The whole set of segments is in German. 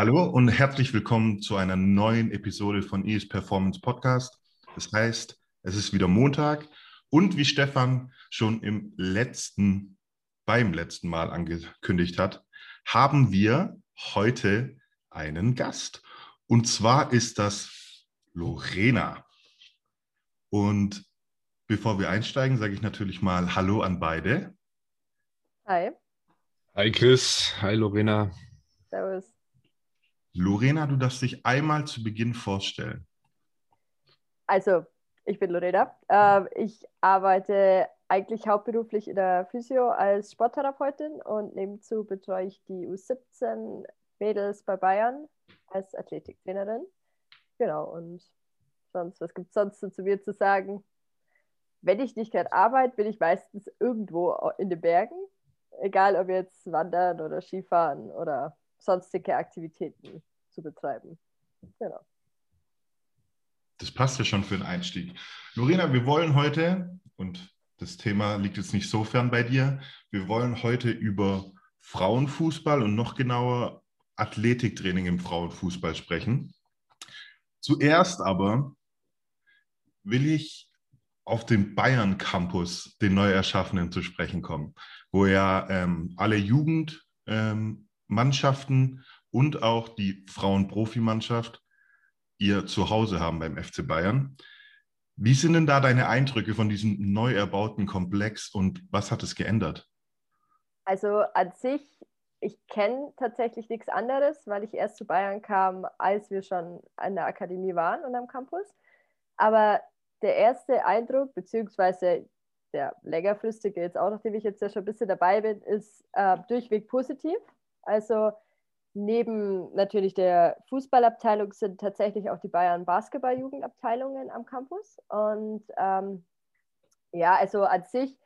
Hallo und herzlich willkommen zu einer neuen Episode von ES Performance Podcast. Das heißt, es ist wieder Montag und wie Stefan schon im letzten, beim letzten Mal angekündigt hat, haben wir heute einen Gast. Und zwar ist das Lorena. Und bevor wir einsteigen, sage ich natürlich mal Hallo an beide. Hi. Hi Chris, hi Lorena. Servus. Lorena, du darfst dich einmal zu Beginn vorstellen. Also, ich bin Lorena. Ähm, ich arbeite eigentlich hauptberuflich in der Physio als Sporttherapeutin und nebenzu betreue ich die U17 Mädels bei Bayern als Athletiktrainerin. Genau, und sonst, was gibt es sonst so zu mir zu sagen? Wenn ich nicht gerade arbeite, bin ich meistens irgendwo in den Bergen. Egal ob jetzt wandern oder Skifahren oder sonstige Aktivitäten zu betreiben. Genau. Das passt ja schon für den Einstieg. Lorena, wir wollen heute, und das Thema liegt jetzt nicht so fern bei dir, wir wollen heute über Frauenfußball und noch genauer Athletiktraining im Frauenfußball sprechen. Zuerst aber will ich auf den Bayern Campus, den neu erschaffenen, zu sprechen kommen, wo ja ähm, alle Jugendmannschaften ähm, und auch die Frauenprofimannschaft ihr Zuhause haben beim FC Bayern. Wie sind denn da deine Eindrücke von diesem neu erbauten Komplex und was hat es geändert? Also an sich, ich kenne tatsächlich nichts anderes, weil ich erst zu Bayern kam, als wir schon an der Akademie waren und am Campus. Aber der erste Eindruck, beziehungsweise der längerfristige, jetzt auch nachdem ich jetzt ja schon ein bisschen dabei bin, ist äh, durchweg positiv. Also neben natürlich der Fußballabteilung sind tatsächlich auch die Bayern Basketball-Jugendabteilungen am Campus. Und ähm, ja, also an sich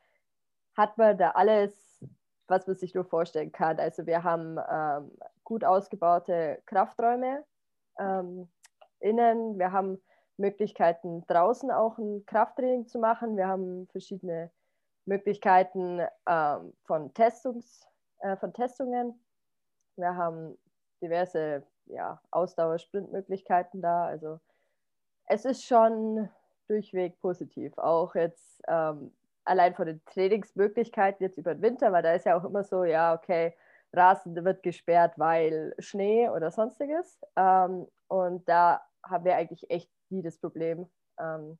hat man da alles, was man sich nur vorstellen kann. Also wir haben ähm, gut ausgebaute Krafträume ähm, innen, wir haben Möglichkeiten draußen auch ein Krafttraining zu machen, wir haben verschiedene Möglichkeiten ähm, von, Testungs, äh, von Testungen wir haben diverse ja, Ausdauer-Sprintmöglichkeiten da. Also es ist schon durchweg positiv. Auch jetzt ähm, allein von den Trainingsmöglichkeiten jetzt über den Winter, weil da ist ja auch immer so, ja, okay, Rasen wird gesperrt, weil Schnee oder sonstiges. Ähm, und da haben wir eigentlich echt nie das Problem. Ähm,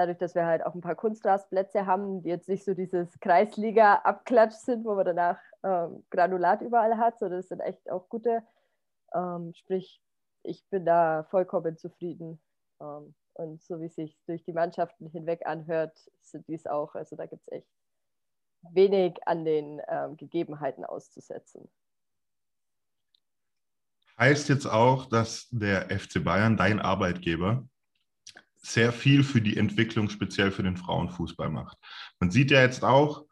dadurch, dass wir halt auch ein paar Kunstrasplätze haben, die jetzt nicht so dieses Kreisliga-Abklatsch sind, wo man danach ähm, Granulat überall hat, sondern das sind echt auch gute. Ähm, sprich, ich bin da vollkommen zufrieden. Ähm, und so wie es sich durch die Mannschaften hinweg anhört, sind dies auch. Also da gibt es echt wenig an den ähm, Gegebenheiten auszusetzen. Heißt jetzt auch, dass der FC Bayern, dein Arbeitgeber, sehr viel für die Entwicklung speziell für den Frauenfußball macht. Man sieht ja jetzt auch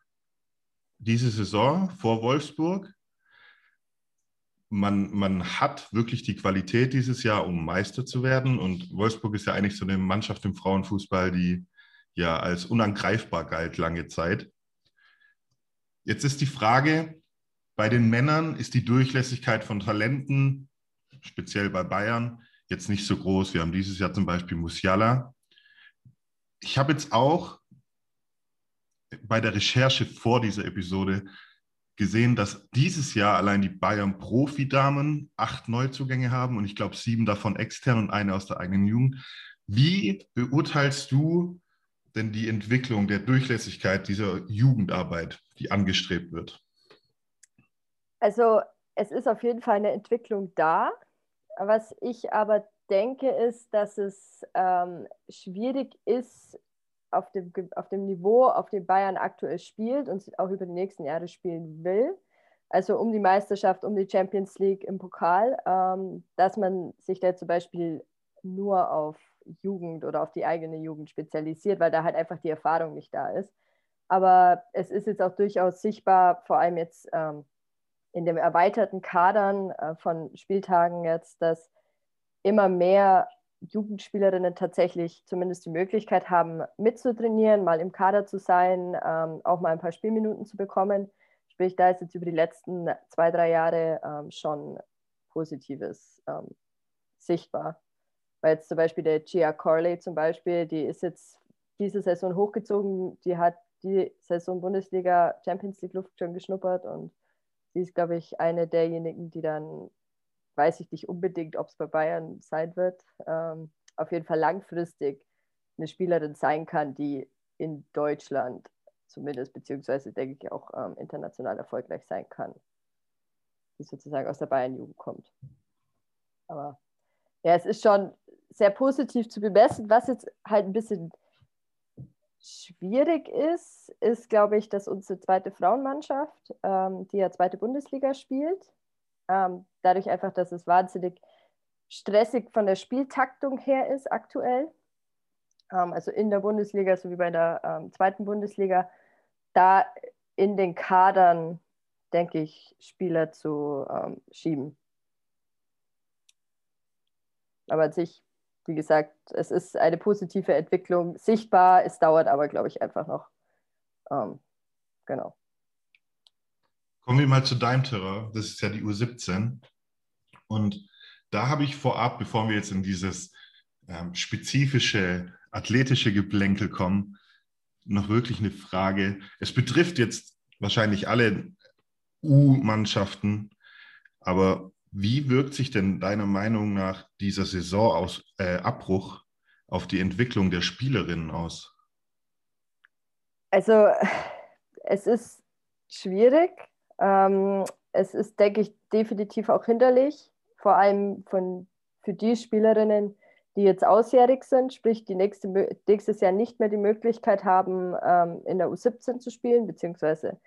diese Saison vor Wolfsburg, man, man hat wirklich die Qualität dieses Jahr, um Meister zu werden. Und Wolfsburg ist ja eigentlich so eine Mannschaft im Frauenfußball, die ja als unangreifbar galt lange Zeit. Jetzt ist die Frage, bei den Männern ist die Durchlässigkeit von Talenten, speziell bei Bayern, jetzt nicht so groß. Wir haben dieses Jahr zum Beispiel Musiala. Ich habe jetzt auch bei der Recherche vor dieser Episode gesehen, dass dieses Jahr allein die Bayern Profi-Damen acht Neuzugänge haben und ich glaube sieben davon extern und eine aus der eigenen Jugend. Wie beurteilst du denn die Entwicklung der Durchlässigkeit dieser Jugendarbeit, die angestrebt wird? Also es ist auf jeden Fall eine Entwicklung da. Was ich aber denke, ist, dass es ähm, schwierig ist, auf dem, auf dem Niveau, auf dem Bayern aktuell spielt und auch über die nächsten Jahre spielen will, also um die Meisterschaft, um die Champions League im Pokal, ähm, dass man sich da zum Beispiel nur auf Jugend oder auf die eigene Jugend spezialisiert, weil da halt einfach die Erfahrung nicht da ist. Aber es ist jetzt auch durchaus sichtbar, vor allem jetzt ähm, in den erweiterten Kadern äh, von Spieltagen jetzt, dass immer mehr Jugendspielerinnen tatsächlich zumindest die Möglichkeit haben, mitzutrainieren, mal im Kader zu sein, ähm, auch mal ein paar Spielminuten zu bekommen. Sprich, da ist jetzt über die letzten zwei, drei Jahre ähm, schon Positives ähm, sichtbar. Weil jetzt zum Beispiel der Gia Corley zum Beispiel, die ist jetzt diese Saison hochgezogen, die hat die Saison Bundesliga Champions League Luft schon geschnuppert und sie ist, glaube ich, eine derjenigen, die dann, weiß ich nicht unbedingt, ob es bei Bayern sein wird, ähm, auf jeden Fall langfristig eine Spielerin sein kann, die in Deutschland zumindest, beziehungsweise denke ich auch ähm, international erfolgreich sein kann, die sozusagen aus der Bayern-Jugend kommt. Aber ja, es ist schon sehr positiv zu bemessen. Was jetzt halt ein bisschen schwierig ist, ist, glaube ich, dass unsere zweite Frauenmannschaft, ähm, die ja zweite Bundesliga spielt, ähm, dadurch einfach, dass es wahnsinnig stressig von der Spieltaktung her ist aktuell, ähm, also in der Bundesliga sowie bei der ähm, zweiten Bundesliga, da in den Kadern, denke ich, Spieler zu ähm, schieben. Aber an sich, wie gesagt, es ist eine positive Entwicklung sichtbar. Es dauert aber, glaube ich, einfach noch. Ähm, genau. Kommen wir mal zu deinem Terror. Das ist ja die U17. Und da habe ich vorab, bevor wir jetzt in dieses ähm, spezifische athletische Geplänkel kommen, noch wirklich eine Frage. Es betrifft jetzt wahrscheinlich alle U-Mannschaften, aber wie wirkt sich denn deiner Meinung nach dieser Saisonabbruch äh, auf die Entwicklung der Spielerinnen aus? Also es ist schwierig. Ähm, es ist, denke ich, definitiv auch hinderlich, vor allem von, für die Spielerinnen, die jetzt ausjährig sind, sprich die nächste, nächstes Jahr nicht mehr die Möglichkeit haben, ähm, in der U17 zu spielen, beziehungsweise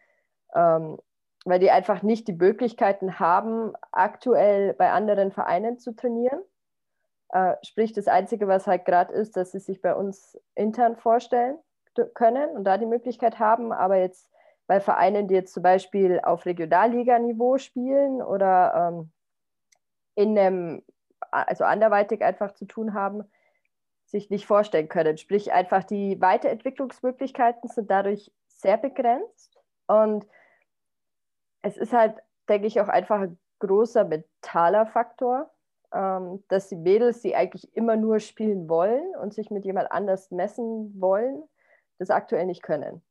ähm, weil die einfach nicht die Möglichkeiten haben, aktuell bei anderen Vereinen zu trainieren. Äh, sprich, das Einzige, was halt gerade ist, dass sie sich bei uns intern vorstellen können und da die Möglichkeit haben, aber jetzt bei Vereinen, die jetzt zum Beispiel auf Regionalliganiveau spielen oder ähm, in einem, also anderweitig einfach zu tun haben, sich nicht vorstellen können. Sprich, einfach die Weiterentwicklungsmöglichkeiten sind dadurch sehr begrenzt und es ist halt, denke ich, auch einfach ein großer mentaler Faktor, ähm, dass die Mädels, die eigentlich immer nur spielen wollen und sich mit jemand anders messen wollen, das aktuell nicht können.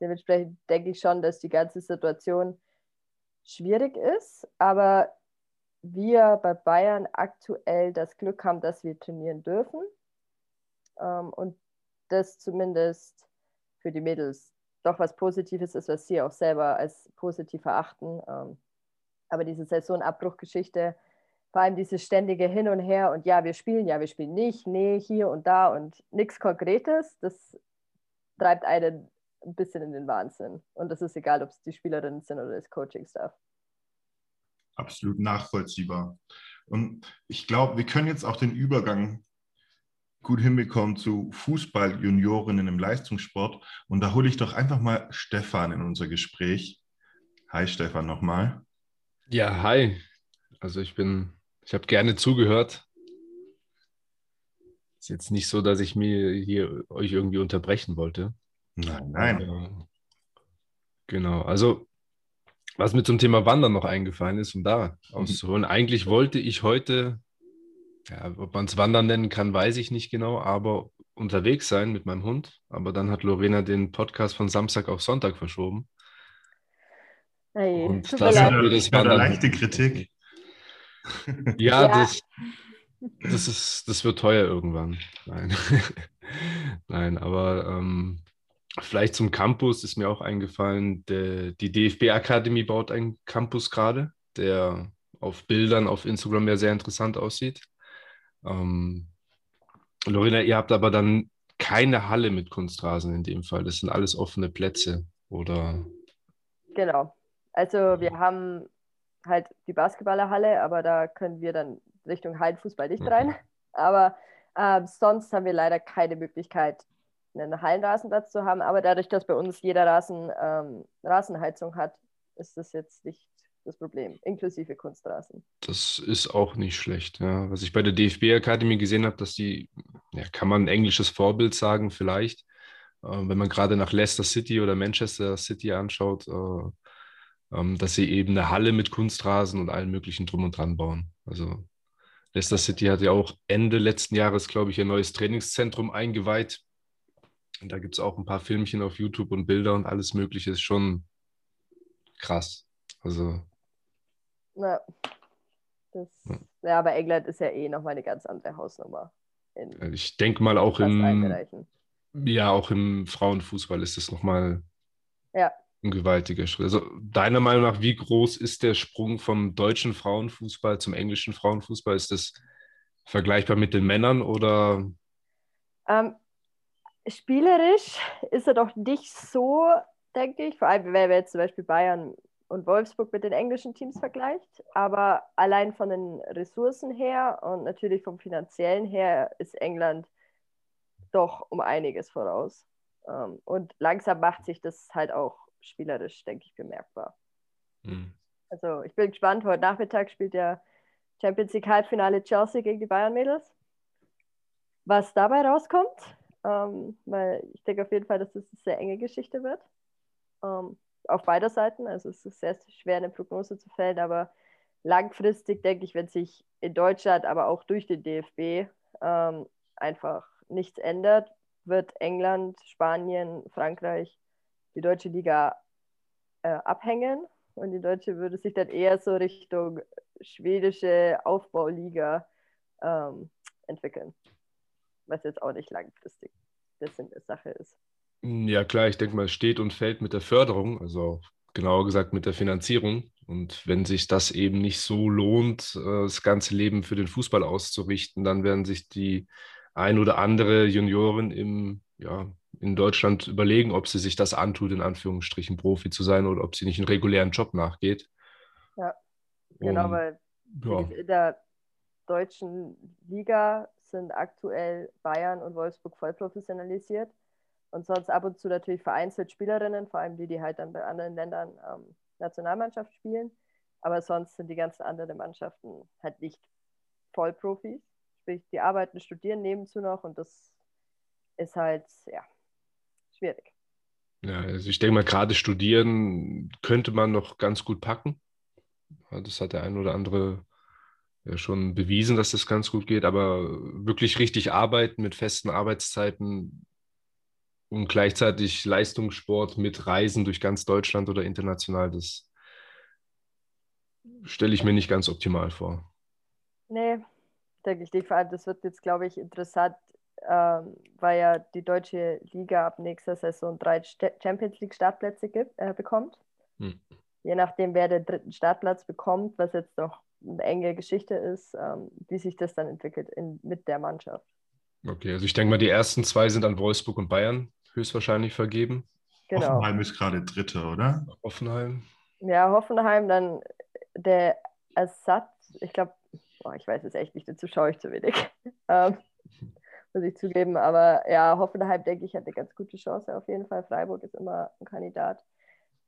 Dementsprechend denke ich schon, dass die ganze Situation schwierig ist, aber wir bei Bayern aktuell das Glück haben, dass wir trainieren dürfen ähm, und das zumindest für die Mädels doch was Positives ist, was sie auch selber als positiv erachten. Ähm, aber diese Saisonabbruchgeschichte, vor allem dieses ständige Hin und Her und ja, wir spielen, ja, wir spielen nicht, nee, hier und da und nichts Konkretes, das treibt einen ein bisschen in den Wahnsinn. Und das ist egal, ob es die Spielerinnen sind oder das Coaching-Staff. Absolut nachvollziehbar. Und ich glaube, wir können jetzt auch den Übergang gut hinbekommen zu Fußball-Juniorinnen im Leistungssport. Und da hole ich doch einfach mal Stefan in unser Gespräch. Hi Stefan nochmal. Ja, hi. Also ich bin, ich habe gerne zugehört. Ist jetzt nicht so, dass ich mir hier euch irgendwie unterbrechen wollte. Nein, nein. Genau, also was mir zum Thema Wandern noch eingefallen ist, um da auszuholen. Eigentlich wollte ich heute ja, ob man es Wandern nennen kann, weiß ich nicht genau, aber unterwegs sein mit meinem Hund. Aber dann hat Lorena den Podcast von Samstag auf Sonntag verschoben. Hey, und das hat mir das Wandern. leichte Kritik. Ja, ja, Das, das, ist, das wird teuer irgendwann. Nein, Nein aber ähm, vielleicht zum Campus ist mir auch eingefallen, der, die DFB-Akademie baut einen Campus gerade, der auf Bildern auf Instagram ja sehr interessant aussieht. Ähm, Lorena, ihr habt aber dann keine Halle mit Kunstrasen in dem Fall. Das sind alles offene Plätze, oder? Genau. Also wir haben halt die Basketballerhalle, aber da können wir dann Richtung Hallenfußball nicht rein. Aber äh, sonst haben wir leider keine Möglichkeit, einen Hallenrasenplatz zu haben. Aber dadurch, dass bei uns jeder Rasen ähm, Rasenheizung hat, ist das jetzt nicht das Problem, inklusive Kunstrasen. Das ist auch nicht schlecht. Ja. Was ich bei der DFB-Akademie gesehen habe, dass die, ja, kann man ein englisches Vorbild sagen, vielleicht. Äh, wenn man gerade nach Leicester City oder Manchester City anschaut, äh, ähm, dass sie eben eine Halle mit Kunstrasen und allen möglichen drum und dran bauen. Also Leicester City hat ja auch Ende letzten Jahres, glaube ich, ein neues Trainingszentrum eingeweiht. Und da gibt es auch ein paar Filmchen auf YouTube und Bilder und alles Mögliche. Ist schon krass. Also. Ja. Das, ja. ja, aber England ist ja eh nochmal eine ganz andere Hausnummer. ich denke mal auch im, ja, auch im Frauenfußball ist das nochmal ja. ein gewaltiger Schritt. Also deiner Meinung nach, wie groß ist der Sprung vom deutschen Frauenfußball zum englischen Frauenfußball? Ist das vergleichbar mit den Männern oder? Ähm, spielerisch ist er doch nicht so, denke ich. Vor allem, wenn wir jetzt zum Beispiel Bayern und Wolfsburg mit den englischen Teams vergleicht. Aber allein von den Ressourcen her und natürlich vom finanziellen her ist England doch um einiges voraus. Ähm, und langsam macht sich das halt auch spielerisch, denke ich, bemerkbar. Mhm. Also ich bin gespannt, heute Nachmittag spielt der Champions League Halbfinale Chelsea gegen die Bayern Mädels. Was dabei rauskommt, ähm, weil ich denke auf jeden Fall, dass das eine sehr enge Geschichte wird. Ähm, auf beider Seiten. Also es ist sehr schwer, eine Prognose zu fällen, aber langfristig denke ich, wenn sich in Deutschland, aber auch durch den DFB ähm, einfach nichts ändert, wird England, Spanien, Frankreich die deutsche Liga äh, abhängen und die deutsche würde sich dann eher so Richtung schwedische Aufbauliga ähm, entwickeln, was jetzt auch nicht langfristig der Sinn der Sache ist. Ja, klar, ich denke mal, es steht und fällt mit der Förderung, also genauer gesagt mit der Finanzierung. Und wenn sich das eben nicht so lohnt, äh, das ganze Leben für den Fußball auszurichten, dann werden sich die ein oder andere Juniorin im, ja, in Deutschland überlegen, ob sie sich das antut, in Anführungsstrichen Profi zu sein oder ob sie nicht einen regulären Job nachgeht. Ja, genau, um, weil ja. in der deutschen Liga sind aktuell Bayern und Wolfsburg voll professionalisiert. Und sonst ab und zu natürlich vereinzelt Spielerinnen, vor allem die, die halt dann bei anderen Ländern ähm, Nationalmannschaft spielen. Aber sonst sind die ganzen anderen Mannschaften halt nicht Vollprofis sprich, die arbeiten, studieren nebenzu noch und das ist halt, ja, schwierig. Ja, also ich denke mal, gerade studieren könnte man noch ganz gut packen. Das hat der ein oder andere ja schon bewiesen, dass das ganz gut geht, aber wirklich richtig arbeiten mit festen Arbeitszeiten und gleichzeitig Leistungssport mit Reisen durch ganz Deutschland oder international, das stelle ich mir nicht ganz optimal vor. Nee, denke ich nicht. Vor allem, das wird jetzt, glaube ich, interessant, ähm, weil ja die deutsche Liga ab nächster Saison drei Champions League Startplätze gibt, äh, bekommt. Hm. Je nachdem, wer den dritten Startplatz bekommt, was jetzt noch eine enge Geschichte ist, ähm, wie sich das dann entwickelt in, mit der Mannschaft. Okay, also ich denke mal, die ersten zwei sind an Wolfsburg und Bayern höchstwahrscheinlich vergeben. Genau. Hoffenheim ist gerade Dritte, oder? Hoffenheim. Ja, Hoffenheim, dann der Ersatz, ich glaube, oh, ich weiß es echt nicht, dazu schaue ich zu wenig. ähm, muss ich zugeben. Aber ja, Hoffenheim, denke ich, hat eine ganz gute Chance auf jeden Fall. Freiburg ist immer ein Kandidat.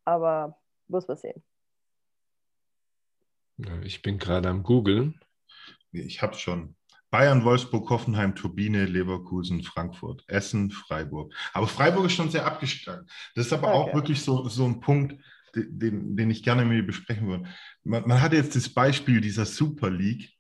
Aber muss man sehen. Ich bin gerade am Googeln. Ich habe schon. Bayern, Wolfsburg, Hoffenheim, Turbine, Leverkusen, Frankfurt, Essen, Freiburg. Aber Freiburg ist schon sehr abgestanden. Das ist aber okay. auch wirklich so, so ein Punkt, den, den ich gerne mit dir besprechen würde. Man, man hatte jetzt das Beispiel dieser Super League,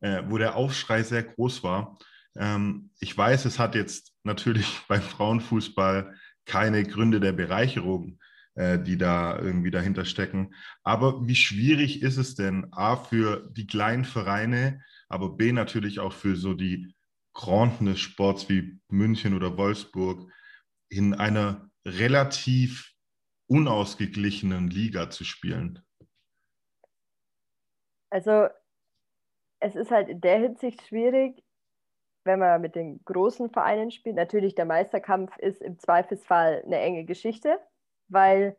äh, wo der Aufschrei sehr groß war. Ähm, ich weiß, es hat jetzt natürlich beim Frauenfußball keine Gründe der Bereicherung, äh, die da irgendwie dahinter stecken. Aber wie schwierig ist es denn, A, für die kleinen Vereine, aber B, natürlich auch für so die Granden des Sports wie München oder Wolfsburg, in einer relativ unausgeglichenen Liga zu spielen? Also es ist halt in der Hinsicht schwierig, wenn man mit den großen Vereinen spielt. Natürlich, der Meisterkampf ist im Zweifelsfall eine enge Geschichte, weil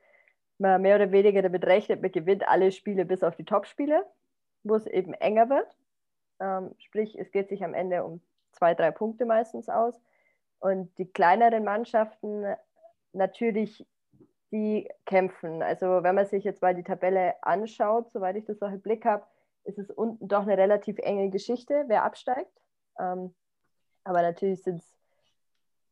man mehr oder weniger damit rechnet, man gewinnt alle Spiele bis auf die Top-Spiele, wo es eben enger wird. Ähm, sprich, es geht sich am Ende um zwei, drei Punkte meistens aus. Und die kleineren Mannschaften natürlich, die kämpfen. Also wenn man sich jetzt mal die Tabelle anschaut, soweit ich das auch im Blick habe, ist es unten doch eine relativ enge Geschichte, wer absteigt. Ähm, aber natürlich sind es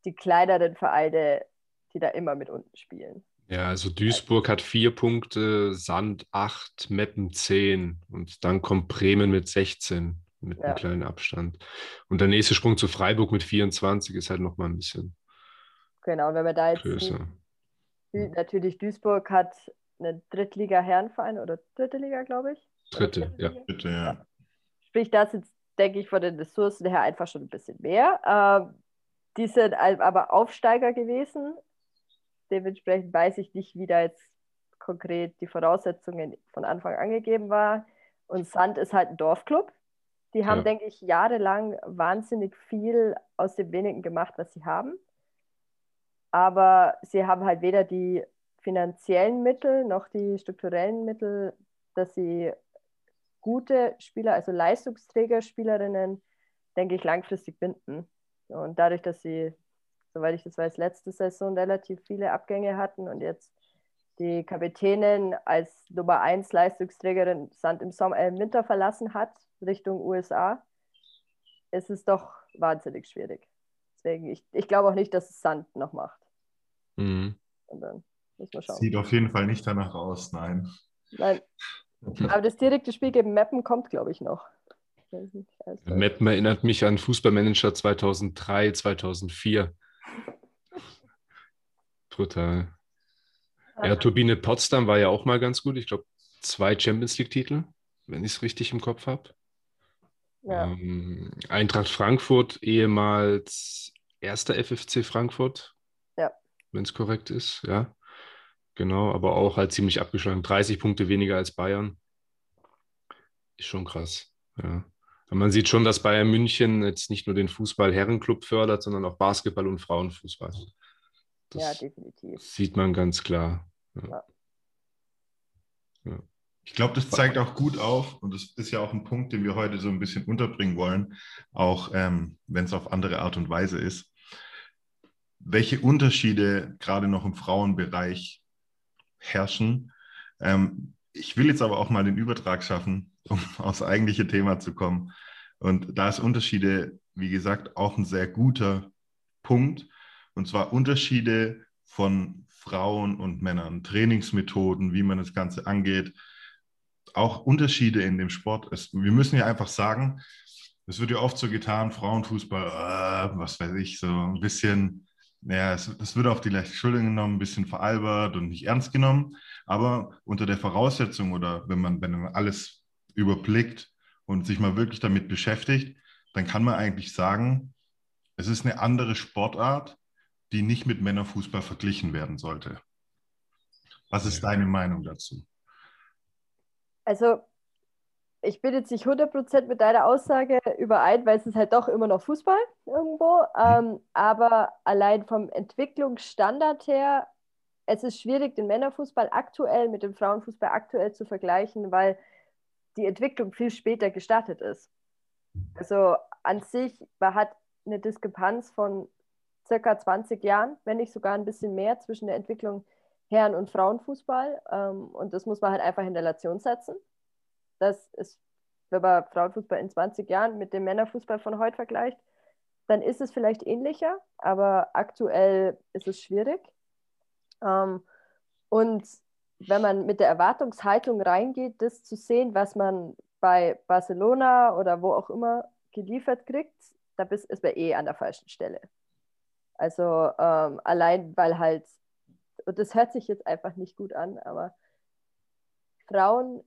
die kleineren Vereine, die da immer mit unten spielen. Ja, also Duisburg hat vier Punkte, Sand acht, Meppen zehn und dann kommt Bremen mit 16 mit ja. einem kleinen Abstand. Und der nächste Sprung zu Freiburg mit 24 ist halt nochmal ein bisschen. Genau, wenn wir da jetzt. Größer. Die, natürlich, Duisburg hat eine Drittliga-Herrenverein oder dritte Liga, glaube ich. Dritte, dritte ja. Dritte, ja. Sprich, das jetzt, denke ich, von den Ressourcen her einfach schon ein bisschen mehr. Ähm, die sind aber Aufsteiger gewesen. Dementsprechend weiß ich nicht, wie da jetzt konkret die Voraussetzungen von Anfang an gegeben waren. Und Sand ist halt ein Dorfclub. Die haben, ja. denke ich, jahrelang wahnsinnig viel aus dem wenigen gemacht, was sie haben. Aber sie haben halt weder die finanziellen Mittel noch die strukturellen Mittel, dass sie gute Spieler, also Leistungsträger, Spielerinnen, denke ich, langfristig binden. Und dadurch, dass sie, soweit ich das weiß, letzte Saison relativ viele Abgänge hatten und jetzt die Kapitänin als Nummer 1 Leistungsträgerin Sand im Sommer, äh, im Winter verlassen hat, Richtung USA, ist es doch wahnsinnig schwierig. Deswegen, ich, ich glaube auch nicht, dass es Sand noch macht. Mhm. Und dann muss man schauen. Sieht auf jeden Fall nicht danach aus, nein. Nein. Aber das direkte Spiel gegen Meppen kommt, glaube ich, noch. Meppen erinnert mich an Fußballmanager 2003, 2004. Total. Ja, Turbine Potsdam war ja auch mal ganz gut. Ich glaube, zwei Champions League-Titel, wenn ich es richtig im Kopf habe. Ja. Ähm, Eintracht Frankfurt, ehemals erster FFC Frankfurt. Ja. Wenn es korrekt ist, ja. Genau, aber auch halt ziemlich abgeschlagen. 30 Punkte weniger als Bayern. Ist schon krass. Ja. Aber man sieht schon, dass Bayern München jetzt nicht nur den Fußball-Herrenclub fördert, sondern auch Basketball und Frauenfußball. Das ja, definitiv. Sieht man ganz klar. Ja. Ja. Ich glaube, das zeigt auch gut auf, und das ist ja auch ein Punkt, den wir heute so ein bisschen unterbringen wollen, auch ähm, wenn es auf andere Art und Weise ist, welche Unterschiede gerade noch im Frauenbereich herrschen. Ähm, ich will jetzt aber auch mal den Übertrag schaffen, um aufs eigentliche Thema zu kommen. Und da ist Unterschiede, wie gesagt, auch ein sehr guter Punkt. Und zwar Unterschiede von Frauen und Männern, Trainingsmethoden, wie man das Ganze angeht, auch Unterschiede in dem Sport. Es, wir müssen ja einfach sagen, es wird ja oft so getan, Frauenfußball, äh, was weiß ich, so ein bisschen ja, es, es wird auf die leichte Schulter genommen, ein bisschen veralbert und nicht ernst genommen. Aber unter der Voraussetzung oder wenn man, wenn man alles überblickt und sich mal wirklich damit beschäftigt, dann kann man eigentlich sagen, es ist eine andere Sportart, die nicht mit Männerfußball verglichen werden sollte. Was ist deine Meinung dazu? Also ich bin jetzt nicht 100% mit deiner Aussage überein, weil es ist halt doch immer noch Fußball irgendwo. Mhm. Ähm, aber allein vom Entwicklungsstandard her, es ist schwierig, den Männerfußball aktuell mit dem Frauenfußball aktuell zu vergleichen, weil die Entwicklung viel später gestartet ist. Also an sich, man hat eine Diskrepanz von circa 20 Jahren, wenn nicht sogar ein bisschen mehr, zwischen der Entwicklung Herren- und Frauenfußball. Ähm, und das muss man halt einfach in Relation setzen dass es, wenn man Frauenfußball in 20 Jahren mit dem Männerfußball von heute vergleicht, dann ist es vielleicht ähnlicher, aber aktuell ist es schwierig. Ähm, und wenn man mit der Erwartungshaltung reingeht, das zu sehen, was man bei Barcelona oder wo auch immer geliefert kriegt, da ist man eh an der falschen Stelle. Also ähm, allein, weil halt, und das hört sich jetzt einfach nicht gut an, aber Frauen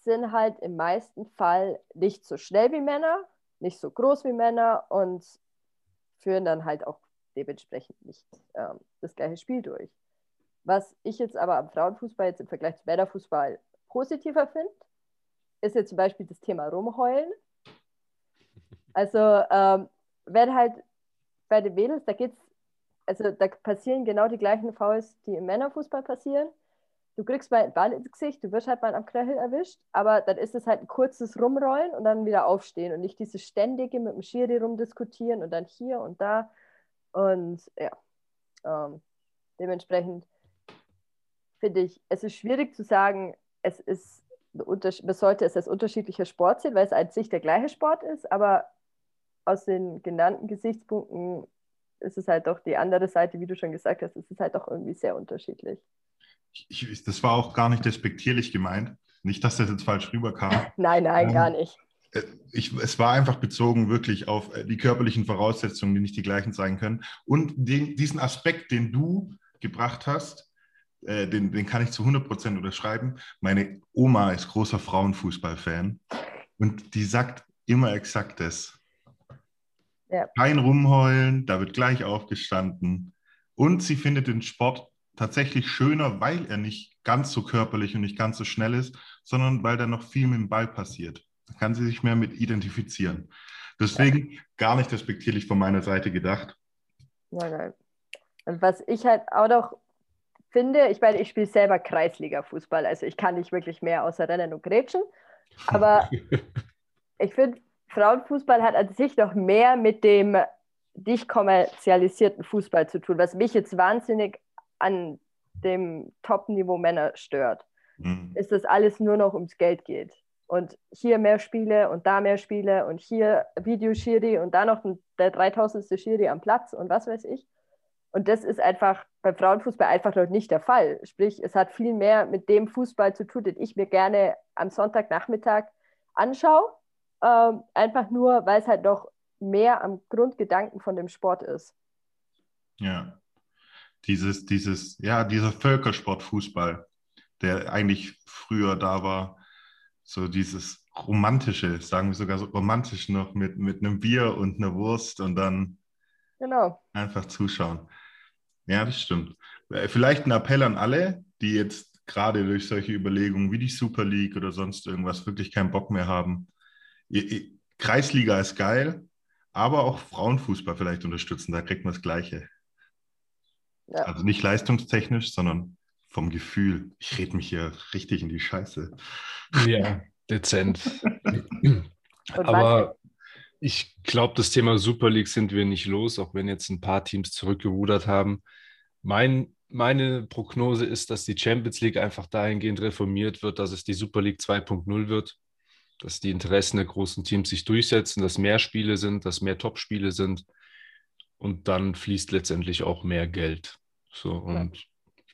sind halt im meisten Fall nicht so schnell wie Männer, nicht so groß wie Männer und führen dann halt auch dementsprechend nicht ähm, das gleiche Spiel durch. Was ich jetzt aber am Frauenfußball jetzt im Vergleich zum Männerfußball positiver finde, ist jetzt zum Beispiel das Thema Rumheulen. Also ähm, wenn halt bei den Mädels, da geht's, also da passieren genau die gleichen Fouls, die im Männerfußball passieren du kriegst mal einen Ball ins Gesicht, du wirst halt mal am Knöchel erwischt, aber dann ist es halt ein kurzes Rumrollen und dann wieder aufstehen und nicht dieses ständige mit dem Schiri rumdiskutieren und dann hier und da. Und ja, ähm, dementsprechend finde ich, es ist schwierig zu sagen, es ist, man sollte es als unterschiedlicher Sport sehen, weil es an sich der gleiche Sport ist, aber aus den genannten Gesichtspunkten ist es halt doch die andere Seite, wie du schon gesagt hast, es ist halt doch irgendwie sehr unterschiedlich. ich, das war auch gar nicht despektierlich gemeint. Nicht, dass das jetzt falsch rüberkam. nein, nein, ähm, gar nicht. Äh, ich, es war einfach bezogen wirklich auf äh, die körperlichen Voraussetzungen, die nicht die gleichen sein können. Und den, diesen Aspekt, den du gebracht hast, äh, den, den kann ich zu 100% unterschreiben. Meine Oma ist großer Frauenfußballfan und die sagt immer exakt das. Ja. Kein Rumheulen, da wird gleich aufgestanden. Und sie findet den Sport tatsächlich schöner, weil er nicht ganz so körperlich und nicht ganz so schnell ist, sondern weil da noch viel mit dem Ball passiert. Da kann sie sich mehr mit identifizieren. Deswegen ja. gar nicht respektierlich von meiner Seite gedacht. Nein, nein. Und was ich halt auch noch finde, ich meine, ich spiele selber Kreisliga-Fußball, also ich kann nicht wirklich mehr außer Rennen und Grätschen, aber ich finde, Frauenfußball hat an sich noch mehr mit dem nicht kommerzialisierten Fußball zu tun, was mich jetzt wahnsinnig an dem Top-Niveau Männer stört, mhm. ist, dass alles nur noch ums Geld geht. Und hier mehr Spiele und da mehr Spiele und hier Videoschiri und da noch der 3000. Schiri am Platz und was weiß ich. Und das ist einfach beim Frauenfußball einfach noch nicht der Fall. Sprich, es hat viel mehr mit dem Fußball zu tun, den ich mir gerne am Sonntagnachmittag anschaue. Ähm, einfach nur, weil es halt noch mehr am Grundgedanken von dem Sport ist. Ja dieses, dieses, ja, dieser Völkersport Fußball, der eigentlich früher da war, so dieses romantische, sagen wir sogar so romantisch noch mit, mit einem Bier und einer Wurst und dann genau. einfach zuschauen. Ja, das stimmt. Äh, vielleicht ein Appell an alle, die jetzt gerade durch solche Überlegungen wie die Super League oder sonst irgendwas wirklich keinen Bock mehr haben. Kreisliga ist geil, aber auch Frauenfußball vielleicht unterstützen, da kriegt man das Gleiche. Ja. Also nicht leistungstechnisch, sondern vom Gefühl. Ich rede mich hier richtig in die Scheiße. Ja, dezent. Aber ich glaube, das Thema Super League sind wir nicht los, auch wenn jetzt ein paar Teams zurückgerudert haben. Mein, meine Prognose ist, dass die Champions League einfach dahingehend reformiert wird, dass es die Super League 2.0 wird, dass die Interessen der großen Teams sich durchsetzen, dass mehr Spiele sind, dass mehr Top-Spiele sind und dann fließt letztendlich auch mehr Geld. So, und ja.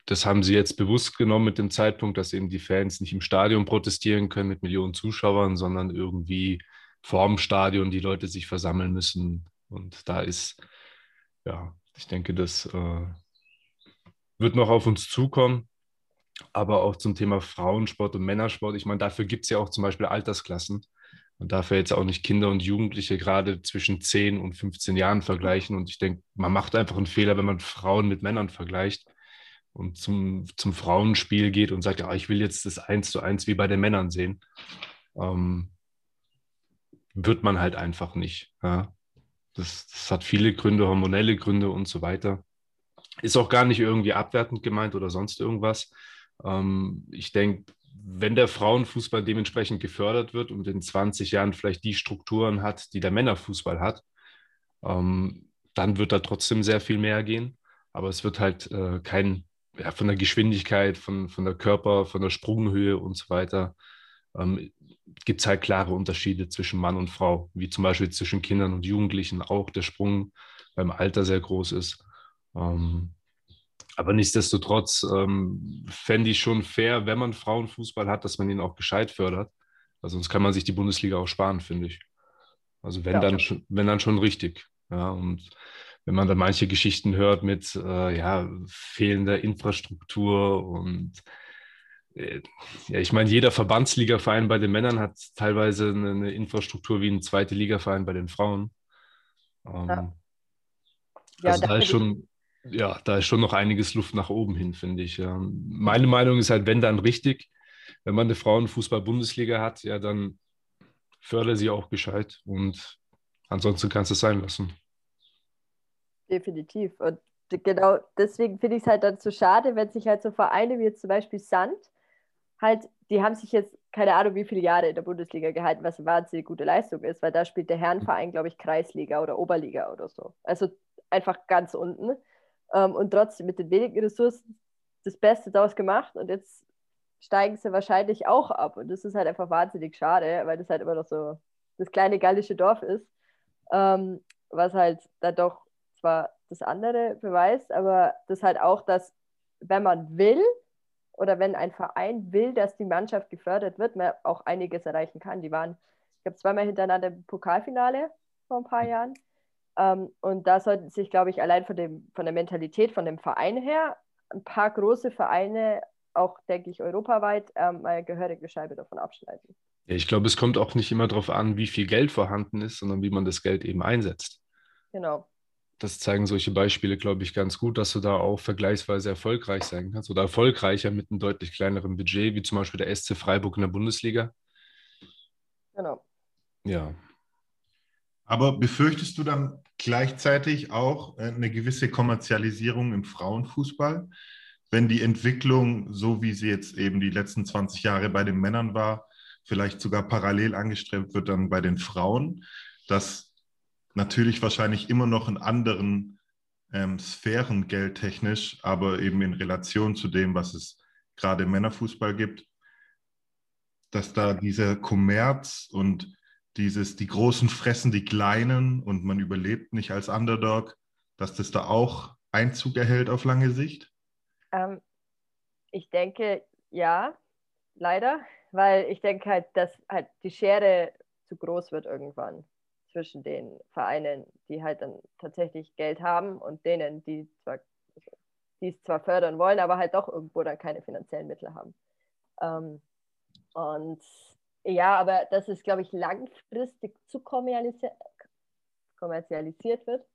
das haben sie jetzt bewusst genommen mit dem Zeitpunkt, dass eben die Fans nicht im Stadion protestieren können mit Millionen Zuschauern, sondern irgendwie vorm Stadion die Leute sich versammeln müssen. Und da ist, ja, ich denke, das äh, wird noch auf uns zukommen. Aber auch zum Thema Frauensport und Männersport. Ich meine, dafür gibt es ja auch zum Beispiel Altersklassen. Man darf ja jetzt auch nicht Kinder und Jugendliche gerade zwischen 10 und 15 Jahren vergleichen. Und ich denke, man macht einfach einen Fehler, wenn man Frauen mit Männern vergleicht und zum, zum Frauenspiel geht und sagt, ja, ich will jetzt das eins zu eins wie bei den Männern sehen. Ähm, wird man halt einfach nicht. Ja. Das, das hat viele Gründe, hormonelle Gründe und so weiter. Ist auch gar nicht irgendwie abwertend gemeint oder sonst irgendwas. Ähm, ich denke, wenn der Frauenfußball dementsprechend gefördert wird und in 20 Jahren vielleicht die Strukturen hat, die der Männerfußball hat, ähm, dann wird da trotzdem sehr viel mehr gehen. Aber es wird halt äh, kein, ja, von der Geschwindigkeit, von, von der Körper, von der Sprunghöhe und so weiter, ähm, gibt es halt klare Unterschiede zwischen Mann und Frau, wie zum Beispiel zwischen Kindern und Jugendlichen auch der Sprung beim Alter sehr groß ist. Ähm, aber nichtsdestotrotz ähm, fände ich schon fair, wenn man Frauenfußball hat, dass man ihn auch gescheit fördert. Also sonst kann man sich die Bundesliga auch sparen, finde ich. Also wenn, ja, dann, schon, wenn dann schon richtig. Ja, und wenn man da manche Geschichten hört mit äh, ja, fehlender Infrastruktur und äh, ja, ich meine, jeder Verbandsligaverein bei den Männern hat teilweise eine, eine Infrastruktur wie ein zweite Ligaverein bei den Frauen. Ähm, ja. also da ist schon, ja, da ist schon noch einiges Luft nach oben hin, finde ich. Ja. Meine Meinung ist halt, wenn dann richtig, wenn man eine Frauenfußball-Bundesliga hat, ja, dann fördere sie auch gescheit und ansonsten kannst du es sein lassen. Definitiv. Und genau deswegen finde ich es halt dann so schade, wenn sich halt so Vereine wie jetzt zum Beispiel Sand halt, die haben sich jetzt keine Ahnung wie viele Jahre in der Bundesliga gehalten, was eine wahnsinnig gute Leistung ist, weil da spielt der Herrenverein, glaube ich, Kreisliga oder Oberliga oder so. Also einfach ganz unten ähm, und trotzdem mit den wenigen Ressourcen das Beste daraus gemacht und jetzt steigen sie wahrscheinlich auch ab und das ist halt einfach wahnsinnig schade, weil das halt immer noch so das kleine gallische Dorf ist, ähm, was halt dann doch zwar das andere beweist, aber das halt auch, dass wenn man will oder wenn ein Verein will, dass die Mannschaft gefördert wird, man auch einiges erreichen kann. Die waren, ich glaube, zweimal hintereinander im Pokalfinale vor ein paar Jahren. Ähm, und da sollten sich, glaube ich, allein von, dem, von der Mentalität, von dem Verein her, ein paar große Vereine, auch, denke ich, europaweit, ähm, mal gehörige Scheibe davon abschneiden. Ja, ich glaube, es kommt auch nicht immer darauf an, wie viel Geld vorhanden ist, sondern wie man das Geld eben einsetzt. Genau. Das zeigen solche Beispiele, glaube ich, ganz gut, dass du da auch vergleichsweise erfolgreich sein kannst oder erfolgreicher mit einem deutlich kleineren Budget, wie zum Beispiel der SC Freiburg in der Bundesliga. Genau. Ja. Aber befürchtest du dann gleichzeitig auch äh, eine gewisse Kommerzialisierung im Frauenfußball, wenn die Entwicklung, so wie sie jetzt eben die letzten 20 Jahre bei den Männern war, vielleicht sogar parallel angestrebt wird dann bei den Frauen, dass natürlich wahrscheinlich immer noch in anderen ähm, Sphären geldtechnisch, aber eben in Relation zu dem, was es gerade im Männerfußball gibt, dass da dieser Kommerz und dieses, die Großen fressen die Kleinen und man überlebt nicht als Underdog, dass das da auch Einzug erhält auf lange Sicht? Ähm, ich denke, ja, leider weil ich denke halt, dass halt die Schere zu groß wird irgendwann zwischen den Vereinen, die halt dann tatsächlich Geld haben und denen, die zwar die es zwar fördern wollen, aber halt doch irgendwo dann keine finanziellen Mittel haben. Ähm, und ja, aber dass es, glaube ich, langfristig zu kommerzialisiert wird,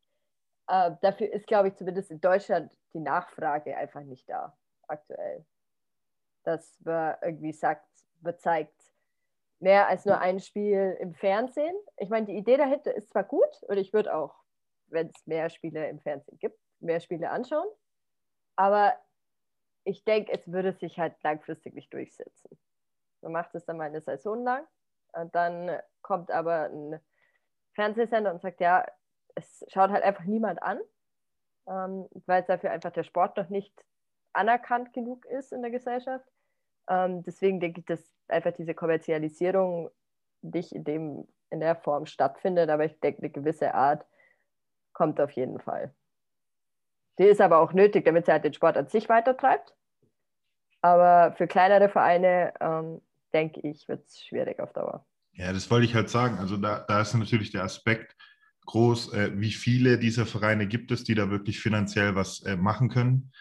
äh, dafür ist, glaube ich, zumindest in Deutschland die Nachfrage einfach nicht da aktuell. Dass man irgendwie sagt, wird zeigt mehr als nur ein Spiel im Fernsehen. Ich meine, die Idee dahinter ist zwar gut und ich würde auch, wenn es mehr Spiele im Fernsehen gibt, mehr Spiele anschauen, aber ich denke, es würde sich halt langfristig nicht durchsetzen. Man macht es dann mal eine Saison lang und dann kommt aber ein Fernsehsender und sagt, ja, es schaut halt einfach niemand an, ähm, weil dafür einfach der Sport noch nicht anerkannt genug ist in der Gesellschaft. Ähm, deswegen denke ich, dass einfach diese Kommerzialisierung nicht in, dem, in der Form stattfindet, aber ich denke, eine gewisse Art kommt auf jeden Fall. Die ist aber auch nötig, damit sie halt den Sport an sich weitertreibt. Aber für kleinere Vereine, ähm, denke ich, wird es schwierig auf Dauer. Ja, das wollte ich halt sagen. Also da, da ist natürlich der Aspekt groß, äh, wie viele dieser Vereine gibt es, die da wirklich finanziell was äh, machen können.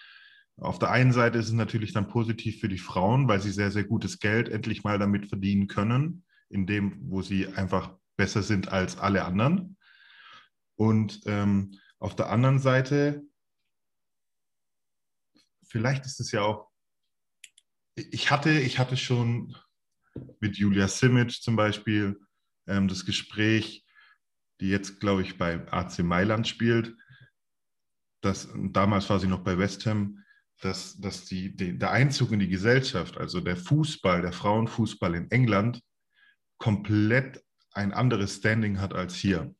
Auf der einen Seite ist es natürlich dann positiv für die Frauen, weil sie sehr, sehr gutes Geld endlich mal damit verdienen können, in dem, wo sie einfach besser sind als alle anderen. Und ähm, auf der anderen Seite, vielleicht ist es ja auch, ich hatte, ich hatte schon mit Julia Simic zum Beispiel ähm, das Gespräch, die jetzt, glaube ich, bei AC Mailand spielt. Das, damals war sie noch bei West Ham dass, dass die, die, der Einzug in die Gesellschaft, also der Fußball, der Frauenfußball in England, komplett ein anderes Standing hat als hier.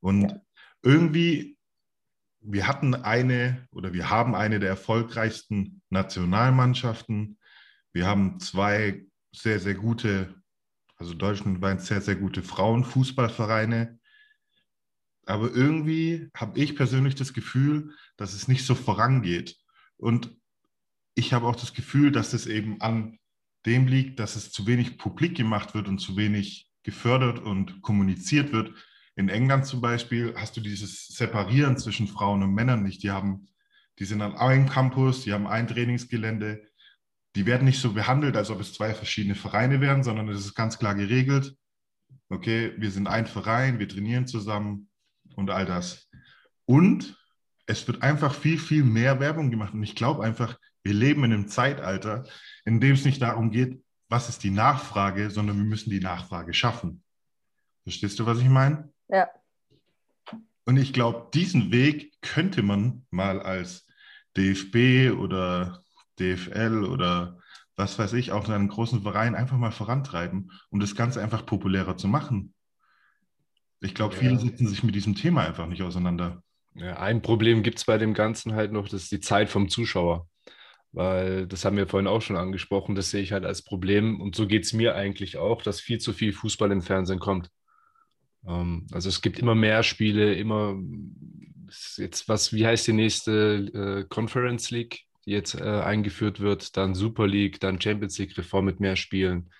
Und ja. irgendwie, wir hatten eine oder wir haben eine der erfolgreichsten Nationalmannschaften. Wir haben zwei sehr, sehr gute, also deutschlandweit sehr, sehr gute Frauenfußballvereine. Aber irgendwie habe ich persönlich das Gefühl, dass es nicht so vorangeht. Und ich habe auch das Gefühl, dass es eben an dem liegt, dass es zu wenig publik gemacht wird und zu wenig gefördert und kommuniziert wird. In England zum Beispiel hast du dieses Separieren zwischen Frauen und Männern nicht. Die haben, die sind an einem Campus, die haben ein Trainingsgelände. Die werden nicht so behandelt, als ob es zwei verschiedene Vereine wären, sondern es ist ganz klar geregelt. Okay, wir sind ein Verein, wir trainieren zusammen und all das. Und es wird einfach viel, viel mehr Werbung gemacht. Und ich glaube einfach, wir leben in einem Zeitalter, in dem es nicht darum geht, was ist die Nachfrage, sondern wir müssen die Nachfrage schaffen. Verstehst du, was ich meine? Ja. Und ich glaube, diesen Weg könnte man mal als DFB oder DFL oder was weiß ich, auch in einem großen Verein einfach mal vorantreiben, um das Ganze einfach populärer zu machen. Ich glaube, ja. viele setzen sich mit diesem Thema einfach nicht auseinander. Ja, ein Problem gibt es bei dem Ganzen halt noch, das ist die Zeit vom Zuschauer. Weil das haben wir vorhin auch schon angesprochen, das sehe ich halt als Problem. Und so geht es mir eigentlich auch, dass viel zu viel Fußball im Fernsehen kommt. Ähm, also es gibt immer mehr Spiele, immer jetzt was, wie heißt die nächste äh, Conference League? Die jetzt äh, eingeführt wird, dann Super League, dann Champions League Reform mit mehr Spielen,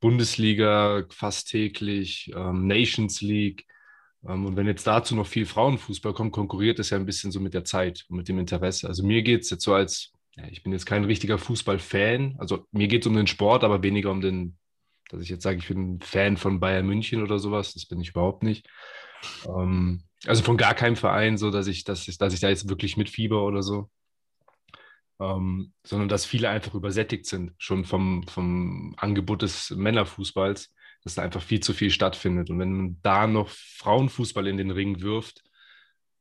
Bundesliga fast täglich, ähm, Nations League. Ähm, und wenn jetzt dazu noch viel Frauenfußball kommt, konkurriert es ja ein bisschen so mit der Zeit und mit dem Interesse. Also mir geht es jetzt so als, ja, ich bin jetzt kein richtiger Fußballfan, also mir geht es um den Sport, aber weniger um den, dass ich jetzt sage, ich bin Fan von Bayern München oder sowas, das bin ich überhaupt nicht. Ähm, also von gar keinem Verein, so dass ich, dass ich, dass ich da jetzt wirklich mitfieber oder so. Ähm, sondern dass viele einfach übersättigt sind, schon vom, vom Angebot des Männerfußballs, dass da einfach viel zu viel stattfindet. Und wenn man da noch Frauenfußball in den Ring wirft,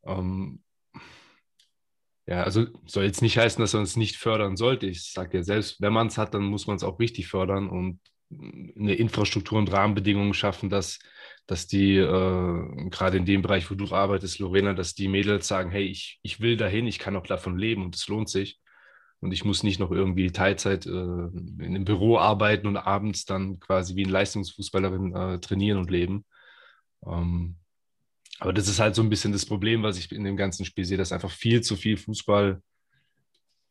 ähm, ja, also soll jetzt nicht heißen, dass man es nicht fördern sollte. Ich sage ja selbst, wenn man es hat, dann muss man es auch richtig fördern und eine Infrastruktur und Rahmenbedingungen schaffen, dass dass die, äh, gerade in dem Bereich, wo du arbeitest, Lorena, dass die Mädels sagen, hey, ich, ich will dahin, ich kann auch davon leben und es lohnt sich. Und ich muss nicht noch irgendwie Teilzeit äh, in einem Büro arbeiten und abends dann quasi wie eine Leistungsfußballerin äh, trainieren und leben. Ähm, aber das ist halt so ein bisschen das Problem, was ich in dem ganzen Spiel sehe, dass einfach viel zu viel Fußball,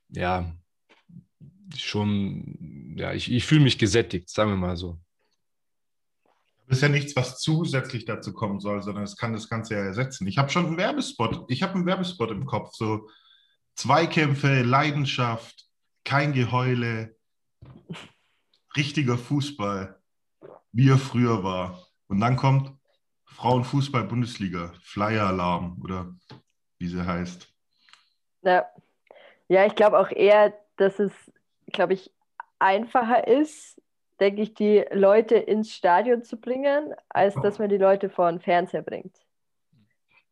ja, schon, ja, ich, ich fühle mich gesättigt, sagen wir mal so. Das ist ja nichts, was zusätzlich dazu kommen soll, sondern es kann das Ganze ja ersetzen. Ich habe schon einen Werbespot. Ich habe einen Werbespot im Kopf. So Zweikämpfe, Leidenschaft, kein Geheule, richtiger Fußball, wie er früher war. Und dann kommt Frauenfußball-Bundesliga, Flyer-Alarm oder wie sie heißt. Ja, ja ich glaube auch eher, dass es, glaube ich, einfacher ist, denke ich, die Leute ins Stadion zu bringen, als dass man die Leute vor den Fernseher bringt.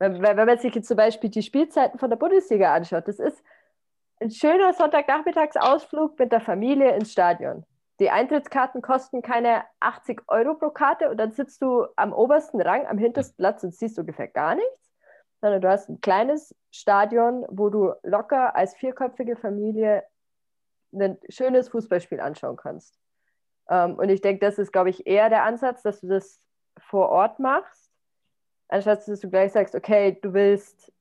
Wenn, wenn man sich jetzt zum Beispiel die Spielzeiten von der Bundesliga anschaut, das ist ein schöner Sonntagnachmittagsausflug mit der Familie ins Stadion. Die Eintrittskarten kosten keine 80 Euro pro Karte und dann sitzt du am obersten Rang, am hintersten Platz und siehst ungefähr gar nichts, sondern du hast ein kleines Stadion, wo du locker als vierköpfige Familie ein schönes Fußballspiel anschauen kannst. Ähm, und ich denke, das ist, glaube ich, eher der Ansatz, dass du das vor Ort machst, anstatt dass du gleich sagst, okay, du willst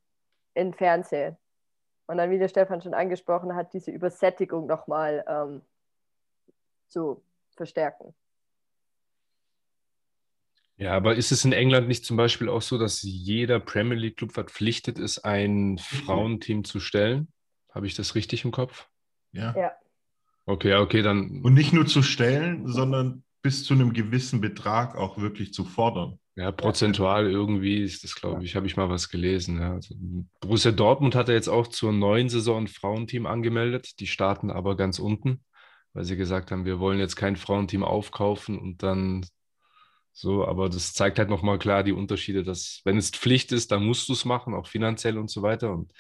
in Fernsehen. Und dann, wie der Stefan schon angesprochen hat, diese Übersättigung nochmal ähm, zu verstärken. Ja, aber ist es in England nicht zum Beispiel auch so, dass jeder Premier League Club verpflichtet ist, ein Frauenteam zu stellen? Habe ich das richtig im Kopf? Ja. ja. Okay, okay, dann. Und nicht nur zu stellen, sondern bis zu einem gewissen Betrag auch wirklich zu fordern. Ja, prozentual irgendwie ist das, glaube ich, habe ich mal was gelesen. Ja. Also Borussia Dortmund hat ja jetzt auch zur neuen Saison ein Frauenteam angemeldet. Die starten aber ganz unten, weil sie gesagt haben, wir wollen jetzt kein Frauenteam aufkaufen und dann so. Aber das zeigt halt nochmal klar die Unterschiede, dass wenn es Pflicht ist, dann musst du es machen, auch finanziell und so weiter. Und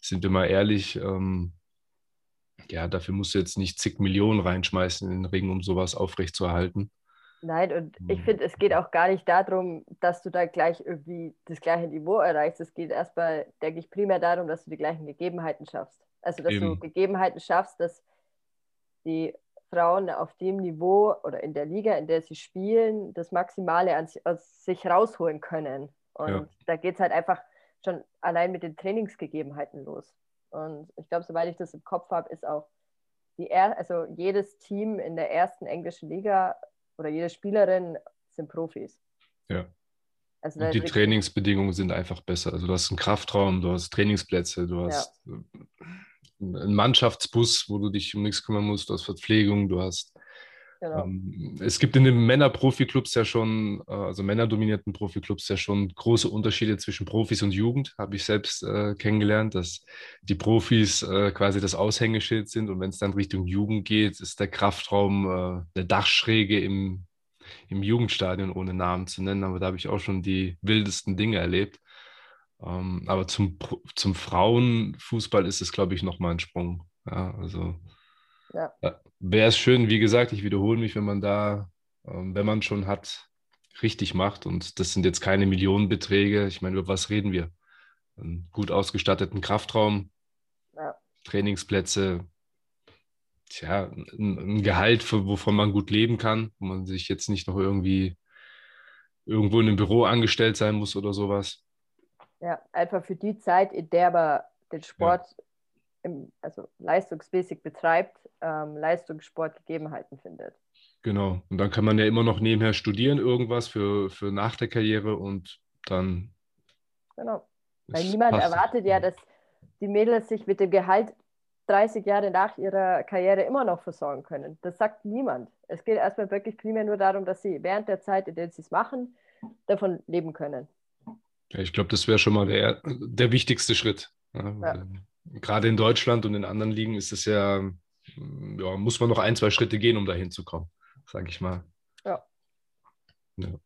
sind wir mal ehrlich, ähm, ja, dafür musst du jetzt nicht zig Millionen reinschmeißen in den Ring, um sowas aufrechtzuerhalten. Nein, und ich finde, es geht auch gar nicht darum, dass du da gleich irgendwie das gleiche Niveau erreichst. Es geht erstmal, denke ich, primär darum, dass du die gleichen Gegebenheiten schaffst. Also, dass Eben. du Gegebenheiten schaffst, dass die Frauen auf dem Niveau oder in der Liga, in der sie spielen, das Maximale an, aus sich rausholen können. Und ja. da geht es halt einfach schon allein mit den Trainingsgegebenheiten los. Und ich glaube, soweit ich das im Kopf habe, ist auch die er also jedes Team in der ersten englischen Liga oder jede Spielerin sind Profis. Ja. Also und die Trainingsbedingungen sind einfach besser. Also du hast einen Kraftraum, du hast Trainingsplätze, du hast ja. einen Mannschaftsbus, wo du dich um nichts kümmern musst, du hast Verpflegung, du hast Genau. Ähm, es gibt in den Männer-Profi-Clubs ja schon, äh, also männerdominierten Profi-Clubs ja schon große Unterschiede zwischen Profis und Jugend, habe ich selbst äh, kennengelernt, dass die Profis äh, quasi das Aushängeschild sind und wenn es dann Richtung Jugend geht, ist der Kraftraum äh, eine Dachschräge im, im Jugendstadion, ohne Namen zu nennen, aber da habe ich auch schon die wildesten Dinge erlebt. Ähm, aber zum, zum Frauenfußball ist es, glaube ich, nochmal ein Sprung. Ja, also ja. Wäre es schön, wie gesagt, ich wiederhole mich, wenn man da, ähm, wenn man schon hat, richtig macht. Und das sind jetzt keine Millionenbeträge. Ich meine, über was reden wir? Einen gut ausgestatteten Kraftraum, ja. Trainingsplätze, tja, ein, Gehalt, wovon man gut leben kann, wo man sich jetzt nicht noch irgendwie irgendwo in einem Büro angestellt sein muss oder sowas. Ja, einfach für die Zeit, in der man den Sport ja im, also leistungsmäßig betreibt, ähm, Leistungssportgegebenheiten findet. Genau. Und dann kann man ja immer noch nebenher studieren, irgendwas für, für nach der Karriere und dann. Genau. Weil niemand erwartet ja, dass die Mädels sich mit dem Gehalt 30 Jahre nach ihrer Karriere immer noch versorgen können. Das sagt niemand. Es geht erstmal wirklich primär nur darum, dass sie während der Zeit, in der sie es machen, davon leben können. Ja, ich glaube, das wäre schon mal der, der wichtigste Schritt. Ja, ja. Gerade in Deutschland und in anderen Ligen ist es ja, ja, muss man noch ein, zwei Schritte gehen, um dahin zu kommen, sage ich mal. Ja. ja.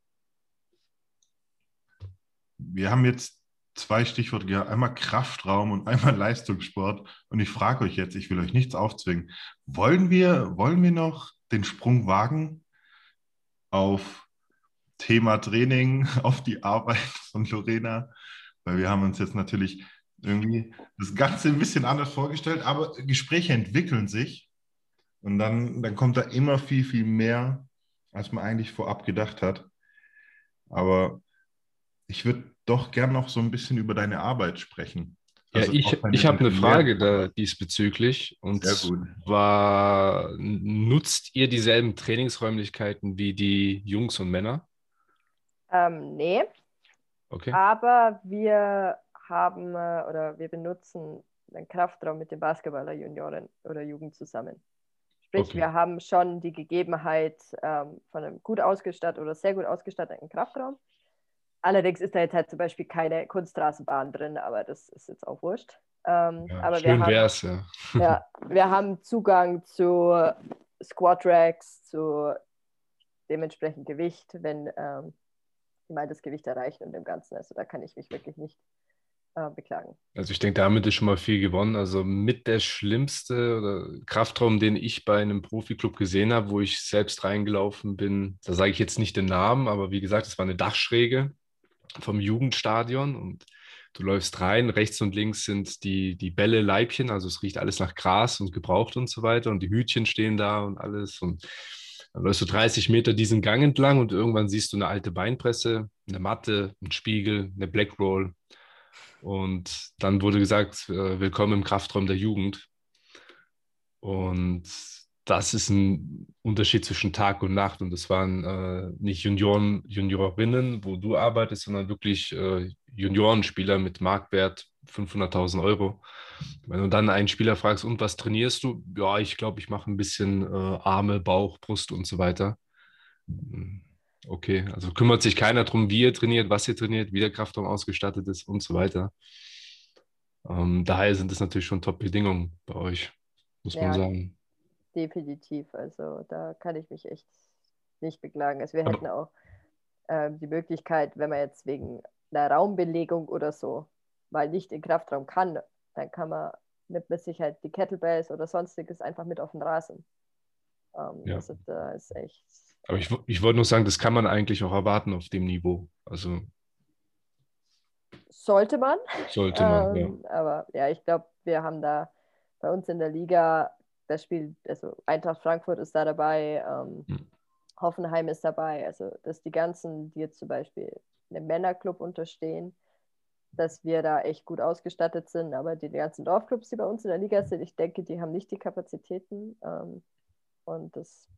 Wir haben jetzt zwei Stichworte gehabt, einmal Kraftraum und einmal Leistungssport. Und ich frage euch jetzt, ich will euch nichts aufzwingen, wollen wir, wollen wir noch den Sprung wagen auf Thema Training, auf die Arbeit von Lorena? Weil wir haben uns jetzt natürlich irgendwie das Ganze ein bisschen anders vorgestellt, aber Gespräche entwickeln sich und dann, dann kommt da immer viel, viel mehr, als man eigentlich vorab gedacht hat. Aber ich würde doch gern noch so ein bisschen über deine Arbeit sprechen. Also ja, ich, ich habe eine Frage da diesbezüglich. Und zwar, nutzt ihr dieselben Trainingsräumlichkeiten wie die Jungs und Männer? Ähm, nee. Okay. Aber wir haben äh, oder wir benutzen den Kraftraum mit den Basketballer Junioren oder Jugend zusammen. Sprich, okay. wir haben schon die Gegebenheit ähm, von einem gut ausgestatteten oder sehr gut ausgestatteten Kraftraum Allerdings ist da jetzt halt zum Beispiel keine Kunststraßenbahn drin, aber das ist jetzt auch wurscht. Ähm, ja, aber schön wäre es, ja. ja. Wir haben Zugang zu Squat Racks, zu dementsprechend Gewicht, wenn ähm, mal das Gewicht erreicht und dem Ganzen. Also da kann ich mich wirklich nicht äh, beklagen. Also ich denke, damit ist schon mal viel gewonnen. Also mit der schlimmste Kraftraum, den ich bei einem Profiklub gesehen habe, wo ich selbst reingelaufen bin, da sage ich jetzt nicht den Namen, aber wie gesagt, es war eine Dachschräge vom Jugendstadion und du läufst rein, rechts und links sind die, die Bälle, Leibchen, also es riecht alles nach Gras und gebraucht und so weiter. Und die Hütchen stehen da und alles. Und dann läufst du 30 Meter diesen Gang entlang und irgendwann siehst du eine alte Beinpresse, eine Matte, einen Spiegel, eine Blackroll und dann wurde gesagt, äh, willkommen im Kraftraum der Jugend und das ist ein Unterschied zwischen Tag und Nacht. Und das waren äh, nicht Junioren, Juniorinnen, wo du arbeitest, sondern wirklich äh, Juniorenspieler mit Marktwert 500.000 Euro. Wenn du dann einen Spieler fragst, und was trainierst du? Ja, ich glaube, ich mache ein bisschen äh, Arme, Bauch, Brust und so weiter. Okay, also kümmert sich keiner darum, wie ihr trainiert, was ihr trainiert, wie der Kraftraum ausgestattet ist und so weiter. Ähm, daher sind das natürlich schon Top-Bedingungen bei euch, muss ja. man sagen definitiv. Also da kann ich mich echt nicht beklagen. Also wir hätten auch äh, die Möglichkeit, wenn man jetzt wegen einer Raumbelegung oder so mal nicht in Kraftraum kann, dann kann man nimmt man sich halt die Kettlebells oder sonstiges einfach mit auf den Rasen. Ähm, ja. Also da ist echt. Aber ich, ich wollte nur sagen, das kann man eigentlich auch erwarten auf dem Niveau. Also sollte man. Sollte man, ähm, ja. Aber ja, ich glaube, wir haben da bei uns in der Liga das Spiel, also Eintracht Frankfurt ist da dabei, ähm, hm. Hoffenheim ist dabei, also dass die ganzen, die jetzt zum Beispiel einem Männerclub unterstehen, dass wir da echt gut ausgestattet sind, aber die ganzen Dorfclubs, die bei uns in der Liga sind, ich denke, die haben nicht die Kapazitäten ähm, und das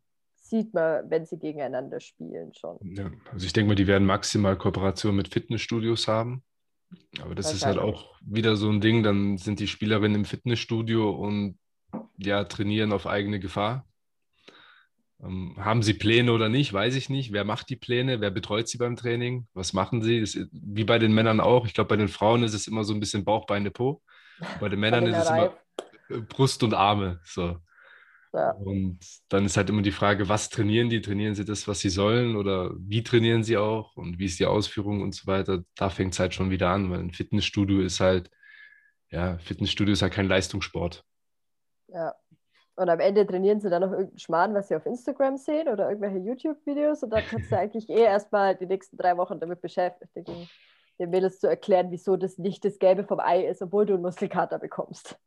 sieht man, wenn sie gegeneinander spielen schon. Ja, also ich denke mal, die werden maximal Kooperation mit Fitnessstudios haben. Aber das ist halt auch wieder so ein Ding, dann sind die Spielerinnen im Fitnessstudio und ja, trainieren auf eigene Gefahr. Ähm, haben sie Pläne oder nicht, weiß ich nicht. Wer macht die Pläne? Wer betreut sie beim Training? Was machen sie? Das, wie bei den Männern auch. Ich glaube, bei den Frauen ist es immer so ein bisschen Bauch, Beine, Po. Bei den Männern ist es immer Brust und Arme. So. Ja. Und dann ist halt immer die Frage, was trainieren die? Trainieren sie das, was sie sollen? Oder wie trainieren sie auch? Und wie ist die Ausführung und so weiter? Da fängt es halt schon wieder an, weil ein Fitnessstudio ist halt, ja, Fitnessstudio ist halt kein Leistungssport. Ja. Und am Ende trainieren sie dann noch irgendeinen Schmarrn, was sie auf Instagram sehen oder irgendwelche YouTube-Videos. Und dann kannst du eigentlich eh erstmal die nächsten drei Wochen damit beschäftigen, den Mädels zu erklären, wieso das nicht das Gelbe vom Ei ist, obwohl du einen Muskelkater bekommst.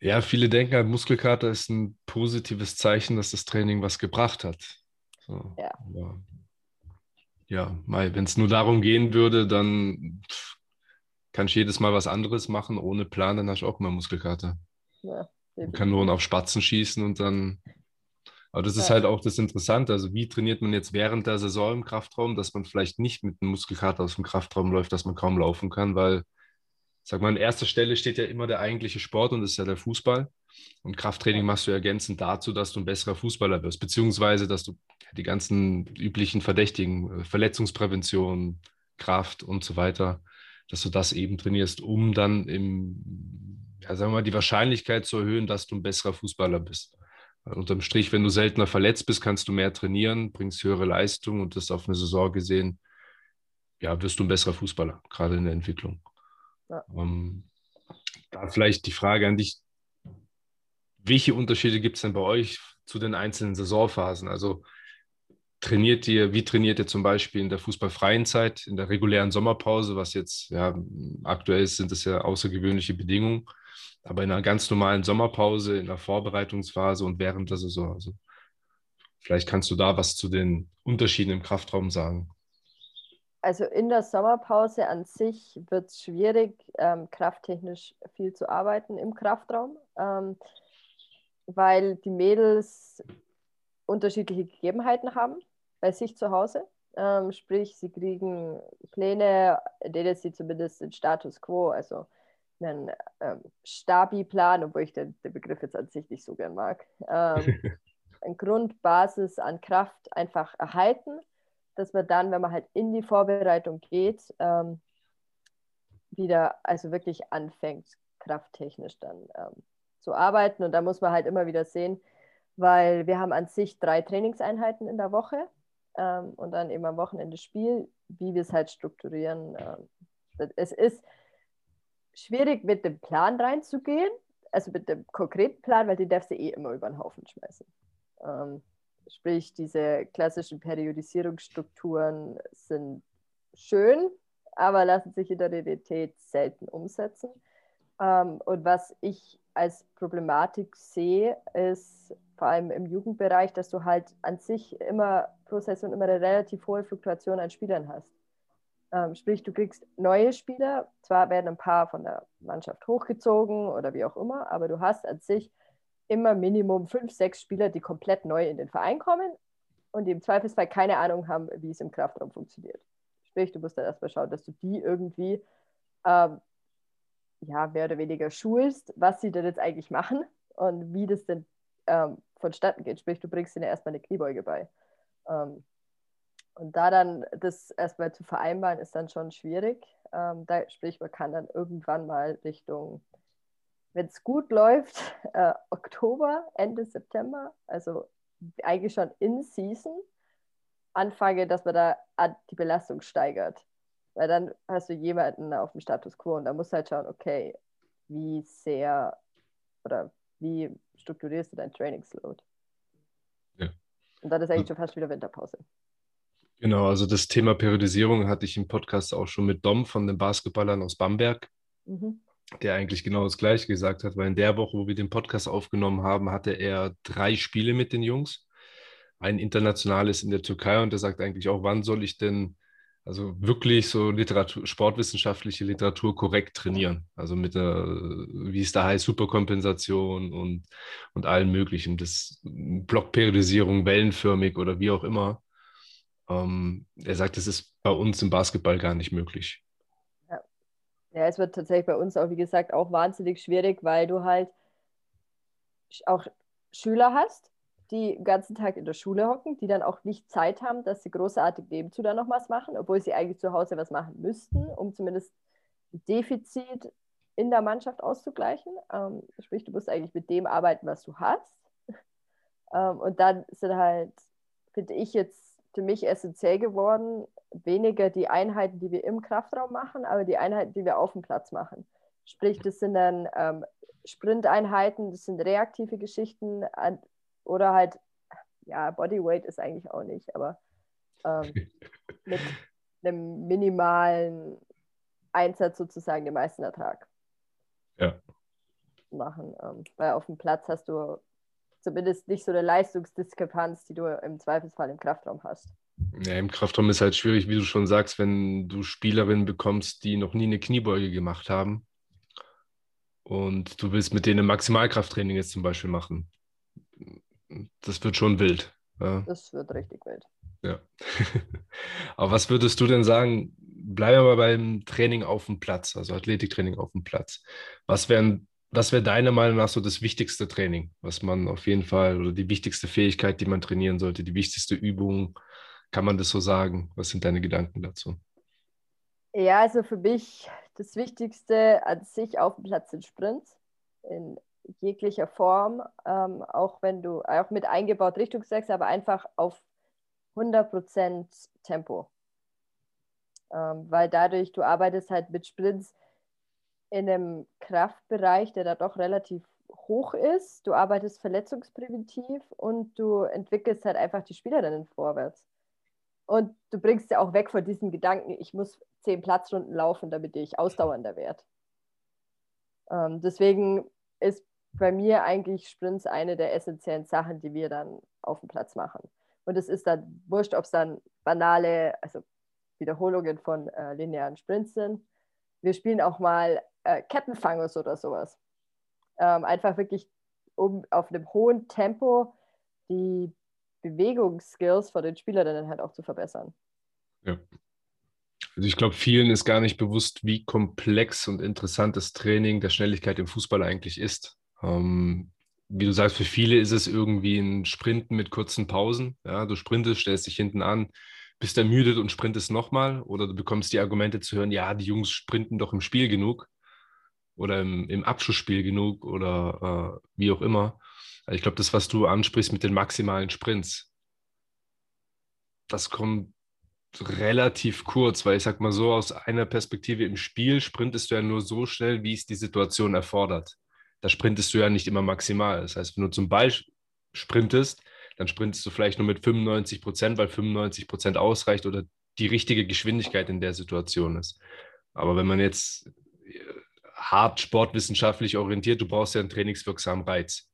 Ja, viele denken halt, Muskelkater ist ein positives Zeichen, dass das Training was gebracht hat. So, ja. ja, wenn es nur darum gehen würde, dann kannst jedes Mal was anderes machen, ohne Plan, dann hast du auch immer Muskelkater. Ja, Man kann nur auf Spatzen schießen und dann. Aber das ist ja. halt auch das Interessante. Also, wie trainiert man jetzt während der Saison im Kraftraum, dass man vielleicht nicht mit einem Muskelkater aus dem Kraftraum läuft, dass man kaum laufen kann, weil, sag mal, an erster Stelle steht ja immer der eigentliche Sport und das ist ja der Fußball. Und Krafttraining machst du ergänzend dazu, dass du ein besserer Fußballer wirst, beziehungsweise dass du die ganzen üblichen Verdächtigen, äh, Verletzungsprävention, Kraft und so weiter, dass du das eben trainierst, um dann im, ja, sagen wir mal, die Wahrscheinlichkeit zu erhöhen, dass du ein besserer Fußballer bist. Weil unterm Strich, wenn du seltener verletzt bist, kannst du mehr trainieren, bringst höhere Leistung und das auf eine Saison gesehen, ja, wirst du ein besserer Fußballer, gerade in der Entwicklung. Ja. Ähm, da vielleicht die Frage an dich, welche Unterschiede gibt es denn bei euch zu den einzelnen Saisonphasen? Also trainiert ihr, wie trainiert ihr zum Beispiel in der fußballfreien Zeit, in der regulären Sommerpause, was jetzt ja aktuell ist, sind das ja außergewöhnliche Bedingungen, aber in einer ganz normalen Sommerpause, in der Vorbereitungsphase und während der Saison. Also vielleicht kannst du da was zu den Unterschieden im Kraftraum sagen. Also in der Sommerpause an sich wird es schwierig, ähm, krafttechnisch viel zu arbeiten im Kraftraum. Ähm, weil die Mädels unterschiedliche Gegebenheiten haben bei sich zu Hause. Ähm, sprich, sie kriegen Pläne, denen sie zumindest den Status quo, also einen ähm, Stabi-Plan, obwohl ich den, den, Begriff jetzt an sich nicht so gern mag, ähm, eine Grundbasis an Kraft einfach erhalten, dass man dann, wenn man halt in die Vorbereitung geht, ähm, wieder also wirklich anfängt, krafttechnisch dann ähm, zu arbeiten. Und da muss man halt immer wieder sehen, weil wir haben an sich drei Trainingseinheiten in der Woche ähm, und dann eben am Wochenende Spiel, wie wir es halt strukturieren. Ähm, es ist schwierig, mit dem Plan reinzugehen, also mit dem konkreten Plan, weil die darfst du eh immer über den Haufen schmeißen. Ähm, sprich, diese klassischen Periodisierungsstrukturen sind schön, aber lassen sich in der Realität selten umsetzen. Ähm, und was ich als Problematik sehe, ist vor allem im Jugendbereich, dass du halt an sich immer pro Saison immer eine relativ hohe Fluktuation an Spielern hast. Ähm, sprich, du kriegst neue Spieler, zwar werden ein paar von der Mannschaft hochgezogen oder wie auch immer, aber du hast an sich immer Minimum fünf, sechs Spieler, die komplett neu in den Verein kommen und die im Zweifelsfall keine Ahnung haben, wie es im Kraftraum funktioniert. Sprich, du musst dann erstmal schauen, dass du die irgendwie ähm, ja, mehr oder weniger schulst, was sie denn jetzt eigentlich machen und wie das denn ähm, vonstatten geht. Sprich, du bringst ihnen erstmal eine Kniebeuge bei. Ähm, und da dann das erstmal zu vereinbaren, ist dann schon schwierig. Ähm, da, sprich, man kann dann irgendwann mal Richtung, wenn es gut läuft, äh, Oktober, Ende September, also eigentlich schon in Season, anfangen, dass man da die Belastung steigert. Weil dann hast du jemanden auf dem Status quo und da musst du halt schauen, okay, wie sehr oder wie strukturierst du dein Trainingsload? Ja. Und dann ist eigentlich schon fast wieder Winterpause. Genau, also das Thema Periodisierung hatte ich im Podcast auch schon mit Dom von den Basketballern aus Bamberg, mhm. Der eigentlich genau das Gleiche gesagt hat, weil in der Woche, wo wir den Podcast aufgenommen haben, hatte er drei Spiele mit den Jungs. Ein internationales in der Türkei und er sagt eigentlich auch, wann soll ich denn also wirklich so Literatur, sportwissenschaftliche Literatur korrekt trainieren. Also mit der, wie es da heißt, Superkompensation und, und allen möglichen. Das Blockperiodisierung, wellenförmig oder wie auch immer. Ähm, er sagt, das ist bei uns im Basketball gar nicht möglich. Ja. es wird tatsächlich bei uns auch, wie gesagt, auch wahnsinnig schwierig, weil du halt auch Schüler hast, die den ganzen Tag in der Schule hocken, die dann auch nicht Zeit haben, dass sie großartig nebenzu dann noch was machen, obwohl sie eigentlich zu Hause was machen müssten, um zumindest Defizit in der Mannschaft auszugleichen. Ähm, sprich, du musst eigentlich mit dem arbeiten, was du hast. ähm, und dann sind halt, finde ich jetzt für mich essentiell geworden, weniger die Einheiten, die wir im Kraftraum machen, aber die Einheiten, die wir auf dem Platz machen. Sprich, das sind dann ähm, Sprinteinheiten, das sind reaktive Geschichten, oder halt, ja, Bodyweight ist eigentlich auch nicht, aber ähm, mit einem minimalen Einsatz sozusagen den meisten Ertrag ja. machen. Ähm, weil auf dem Platz hast du zumindest nicht so eine Leistungsdiskrepanz, die du im Zweifelsfall im Kraftraum hast. Ja, im Kraftraum ist halt schwierig, wie du schon sagst, wenn du Spielerinnen bekommst, die noch nie eine Kniebeuge gemacht haben und du willst mit denen Maximalkrafttraining jetzt zum Beispiel machen. Das wird schon wild. Ja. Das wird richtig wild. Ja. Aber was würdest du denn sagen? Bleiben wir mal beim Training auf dem Platz, also Athletiktraining auf dem Platz. Was wären was wäre deiner Meinung nach so das wichtigste Training, was man auf jeden Fall oder die wichtigste Fähigkeit, die man trainieren sollte, die wichtigste Übung? Kann man das so sagen? Was sind deine Gedanken dazu? Ja, also für mich das Wichtigste an sich auf dem Platz sind Sprints in jeglicher Form, ähm, auch wenn du auch mit eingebaut Richtungswechsel, aber einfach auf 100% Tempo. Ähm, weil dadurch, du arbeitest halt mit Sprints in einem Kraftbereich, der da doch relativ hoch ist. Du arbeitest verletzungspräventiv und du entwickelst halt einfach die Spielerinnen vorwärts. Und du bringst ja auch weg von diesem Gedanken, ich muss zehn Platzrunden laufen, damit ich ausdauernder werde. Ähm, deswegen ist bei mir eigentlich Sprints eine der essentiellen Sachen, die wir dann auf dem Platz machen. Und es ist dann wurscht, ob es dann banale, also Wiederholungen von äh, linearen Sprints sind. Wir spielen auch mal äh, Kettenfangers oder sowas. Ähm, einfach wirklich, um auf einem hohen Tempo die Bewegungsskills von den Spielerinnen halt auch zu verbessern. Ja. Also ich glaube, vielen ist gar nicht bewusst, wie komplex und interessant das Training der Schnelligkeit im Fußball eigentlich ist. Ähm, wie du sagst, für viele ist es irgendwie ein Sprinten mit kurzen Pausen. Ja, du sprintest, stellst dich hinten an, bist ermüdet und sprintest nochmal. Oder du bekommst die Argumente zu hören, ja, die Jungs sprinten doch im Spiel genug oder im, im Abschussspiel genug oder äh, wie auch immer. Also ich glaube, das, was du ansprichst mit den maximalen Sprints, das kommt relativ kurz, weil ich sag mal so, aus einer Perspektive im Spiel sprintest du ja nur so schnell, wie es die Situation erfordert. Da sprintest du ja nicht immer maximal. Das heißt, wenn du zum Ball sprintest, dann sprintest du vielleicht nur mit 95 Prozent, weil 95 Prozent ausreicht oder die richtige Geschwindigkeit in der Situation ist. Aber wenn man jetzt äh, hart sportwissenschaftlich orientiert, du brauchst ja einen trainingswirksamen Reiz.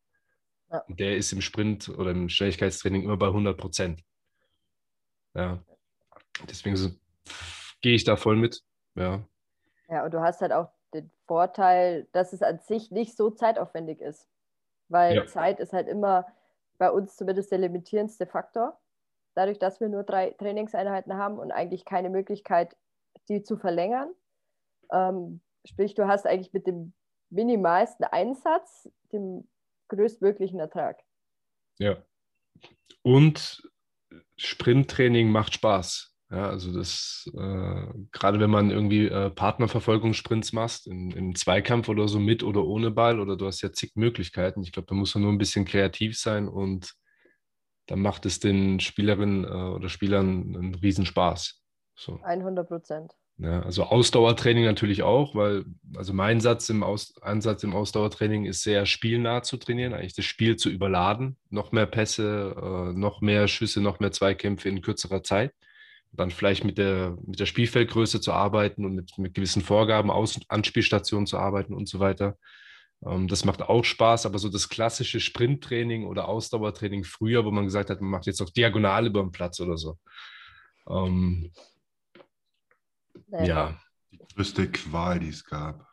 Ja. Der ist im Sprint oder im Schnelligkeitstraining immer bei 100 Prozent. Ja. Deswegen so, gehe ich da voll mit. Ja. Ja, und du hast halt auch den Vorteil, dass es an sich nicht so zeitaufwendig ist. Weil ja. Zeit ist halt immer bei uns zumindest der limitierendste Faktor. Dadurch, dass wir nur drei Trainingseinheiten haben und eigentlich keine Möglichkeit, die zu verlängern. Ähm, sprich, du hast eigentlich mit dem minimalsten Einsatz den größtmöglichen Ertrag. Ja. Und Sprinttraining macht Spaß. Ja, also das, äh, gerade wenn man irgendwie äh, Partnerverfolgungssprints machst, in, im Zweikampf oder so mit oder ohne Ball, oder du hast ja zig Möglichkeiten. Ich glaube, da muss man nur ein bisschen kreativ sein und dann macht es den Spielerinnen äh, oder Spielern einen Riesenspaß. So. 100 Prozent. Ja, also Ausdauertraining natürlich auch, weil also mein Satz im Aus, Ansatz im Ausdauertraining ist sehr spielnah zu trainieren, eigentlich das Spiel zu überladen, noch mehr Pässe, äh, noch mehr Schüsse, noch mehr Zweikämpfe in kürzerer Zeit dann vielleicht mit der, mit der Spielfeldgröße zu arbeiten und mit, mit gewissen Vorgaben, Aus Anspielstationen zu arbeiten und so weiter. Ähm, das macht auch Spaß, aber so das klassische Sprinttraining oder Ausdauertraining früher, wo man gesagt hat, man macht jetzt auch diagonal über den Platz oder so. Ähm, ja. Die größte Qual, die es gab.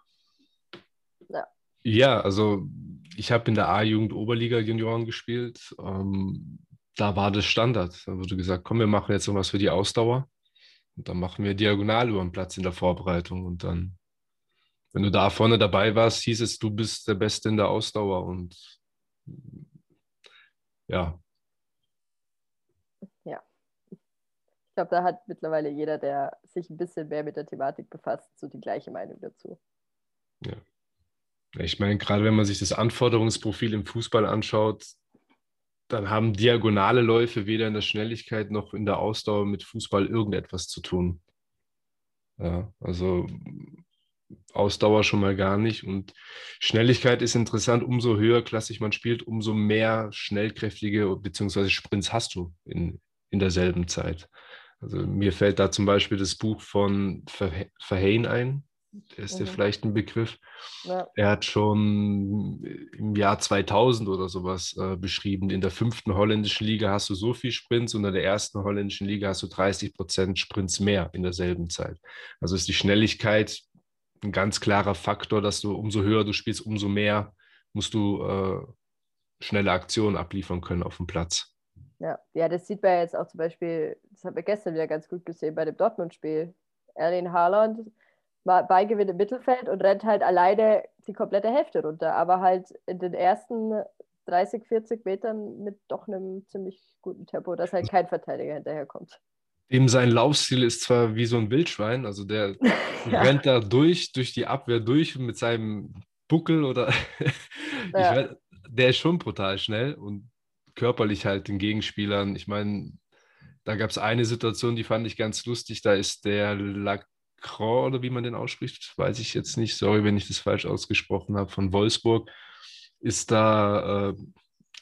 Ja, ja also ich habe in der A-Jugend Oberliga Junioren gespielt. Ähm, da war das Standard. Da wurde gesagt, komm, wir machen jetzt irgendwas für die Ausdauer. Und dann machen wir diagonal über den Platz in der Vorbereitung. Und dann, wenn du da vorne dabei warst, hieß es, du bist der Beste in der Ausdauer. Und. Ja. Ich glaube, da hat mittlerweile jeder, der sich ein bisschen mehr mit der Thematik befasst, so die gleiche Meinung dazu. Ja. Ich meine, gerade wenn man sich das Anforderungsprofil im Fußball anschaut, dann haben diagonale Läufe weder in der Schnelligkeit noch in der Ausdauer mit Fußball irgendetwas zu tun. Ja, also Ausdauer schon mal gar nicht. Und Schnelligkeit ist interessant, umso höher klassisch man spielt, umso mehr schnellkräftige bzw. Sprints hast du in, in derselben Zeit. Also mir fällt da zum Beispiel das Buch von Verheyen ein, Der ist mhm. dir vielleicht ein Begriff. Ja. Er hat schon im Jahr 2000 oder sowas äh, beschrieben, in der fünften holländischen Liga hast du so viel Sprints und in der ersten holländischen Liga hast du 30 Prozent Sprints mehr in derselben Zeit. Also ist die Schnelligkeit ein ganz klarer Faktor, dass du umso höher du spielst, umso mehr musst du äh, schnelle Aktionen abliefern können auf dem Platz. Ja. ja, das sieht man jetzt auch zum Beispiel, das haben wir gestern wieder ganz gut gesehen bei dem Dortmund-Spiel. Erling Haaland Beigewinn im Mittelfeld und rennt halt alleine die komplette Hälfte runter, aber halt in den ersten 30, 40 Metern mit doch einem ziemlich guten Tempo, dass halt kein Verteidiger hinterherkommt. Dem sein Laufstil ist zwar wie so ein Wildschwein, also der ja. rennt da durch, durch die Abwehr durch mit seinem Buckel oder ja. weiß, der ist schon brutal schnell und körperlich halt den Gegenspielern. Ich meine, da gab es eine Situation, die fand ich ganz lustig. Da ist der Lacroix oder wie man den ausspricht, weiß ich jetzt nicht. Sorry, wenn ich das falsch ausgesprochen habe, von Wolfsburg, ist da äh,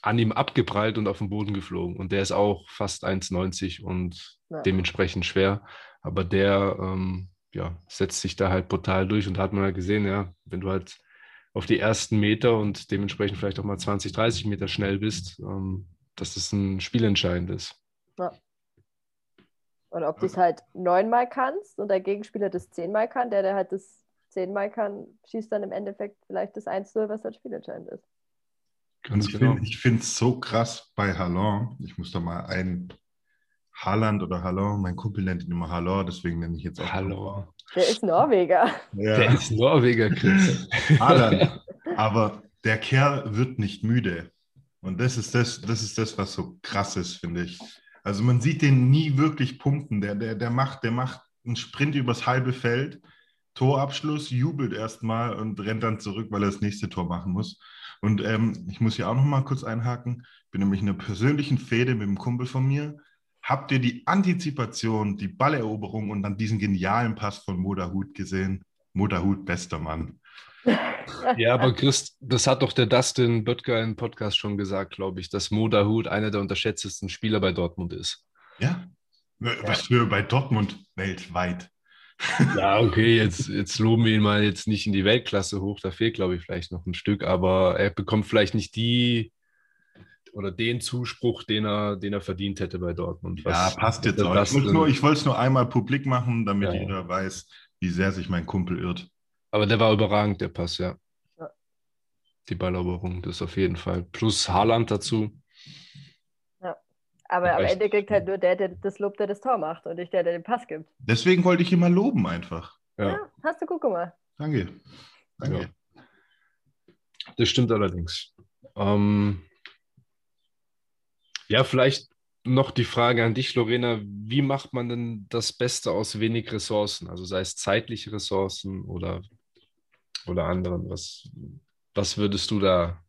an ihm abgeprallt und auf den Boden geflogen. Und der ist auch fast 1,90 und ja. dementsprechend schwer. Aber der ähm, ja, setzt sich da halt brutal durch und da hat man halt gesehen, ja, wenn du halt auf die ersten Meter und dementsprechend vielleicht auch mal 20, 30 Meter schnell bist, ähm, dass das ein Spielentscheidend ist. Ja. Und ob du es halt neunmal kannst und der Gegenspieler das zehnmal kann, der, der halt das zehnmal kann, schießt dann im Endeffekt vielleicht das 1-0, was halt spielentscheidend ist. Ganz ich genau. finde es so krass bei Hallon. Ich muss da mal ein Haaland oder Hallon, mein Kumpel nennt ihn immer Hallon, deswegen nenne ich jetzt auch Hallon. Der ist Norweger. Ja. Der ist Norweger, Chris. Haaland. Aber der Kerl wird nicht müde. Und das ist das, das ist das, was so krass ist, finde ich. Also man sieht den nie wirklich punkten. Der, der, der, macht, der macht einen Sprint übers halbe Feld, Torabschluss, jubelt erstmal und rennt dann zurück, weil er das nächste Tor machen muss. Und ähm, ich muss hier auch noch mal kurz einhaken. Ich bin nämlich in einer persönlichen Fehde mit einem Kumpel von mir. Habt ihr die Antizipation, die Balleroberung und dann diesen genialen Pass von Moderhut gesehen? Moderhut, bester Mann. Ja, aber Chris, das hat doch der Dustin Böttger im Podcast schon gesagt, glaube ich, dass Moderhut einer der unterschätztesten Spieler bei Dortmund ist. Ja, was für bei Dortmund weltweit. Ja, okay, jetzt, jetzt loben wir ihn mal jetzt nicht in die Weltklasse hoch, da fehlt, glaube ich, vielleicht noch ein Stück, aber er bekommt vielleicht nicht die oder den Zuspruch, den er, den er verdient hätte bei Dortmund. Was, ja, passt jetzt auch. Ich wollte es nur, einmal publik machen, damit ja. jeder weiß, wie sehr sich mein Kumpel irrt. Aber der war überragend, der Pass, ja. ja. Die Balleroberung, das auf jeden Fall. Plus Haaland dazu. Ja, aber am Ende kriegt halt nur der, der das Lob, der das Tor macht und nicht der, der den Pass gibt. Deswegen wollte ich ihn mal loben einfach. Ja, ja hast du gut gemacht. Danke. Danke. Ja. Das stimmt allerdings. Ähm, ja, vielleicht noch die Frage an dich, Lorena. Wie macht man denn das Beste aus wenig Ressourcen? Also sei es zeitliche Ressourcen oder, oder anderen. Was, was würdest du da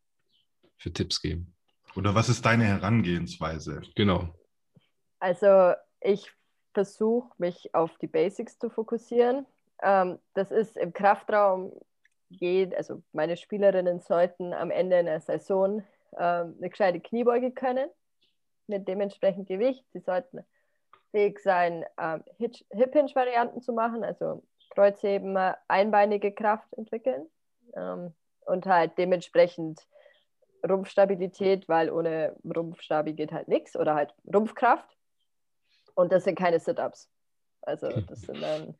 für Tipps geben? Oder was ist deine Herangehensweise? Genau. Also ich versuche mich auf die Basics zu fokussieren. Ähm, das ist im Kraftraum geht, also meine Spielerinnen sollten am Ende einer Saison ähm, eine gescheite Kniebeuge können mit dementsprechend Gewicht. Sie sollten fähig sein, ähm, Hip-Hinge-Varianten zu machen, also Kreuzheben, einbeinige Kraft entwickeln ähm, und halt dementsprechend Rumpfstabilität, weil ohne Rumpfstabi geht halt nichts oder halt Rumpfkraft. Und das sind keine Sit-Ups. Also das sind dann,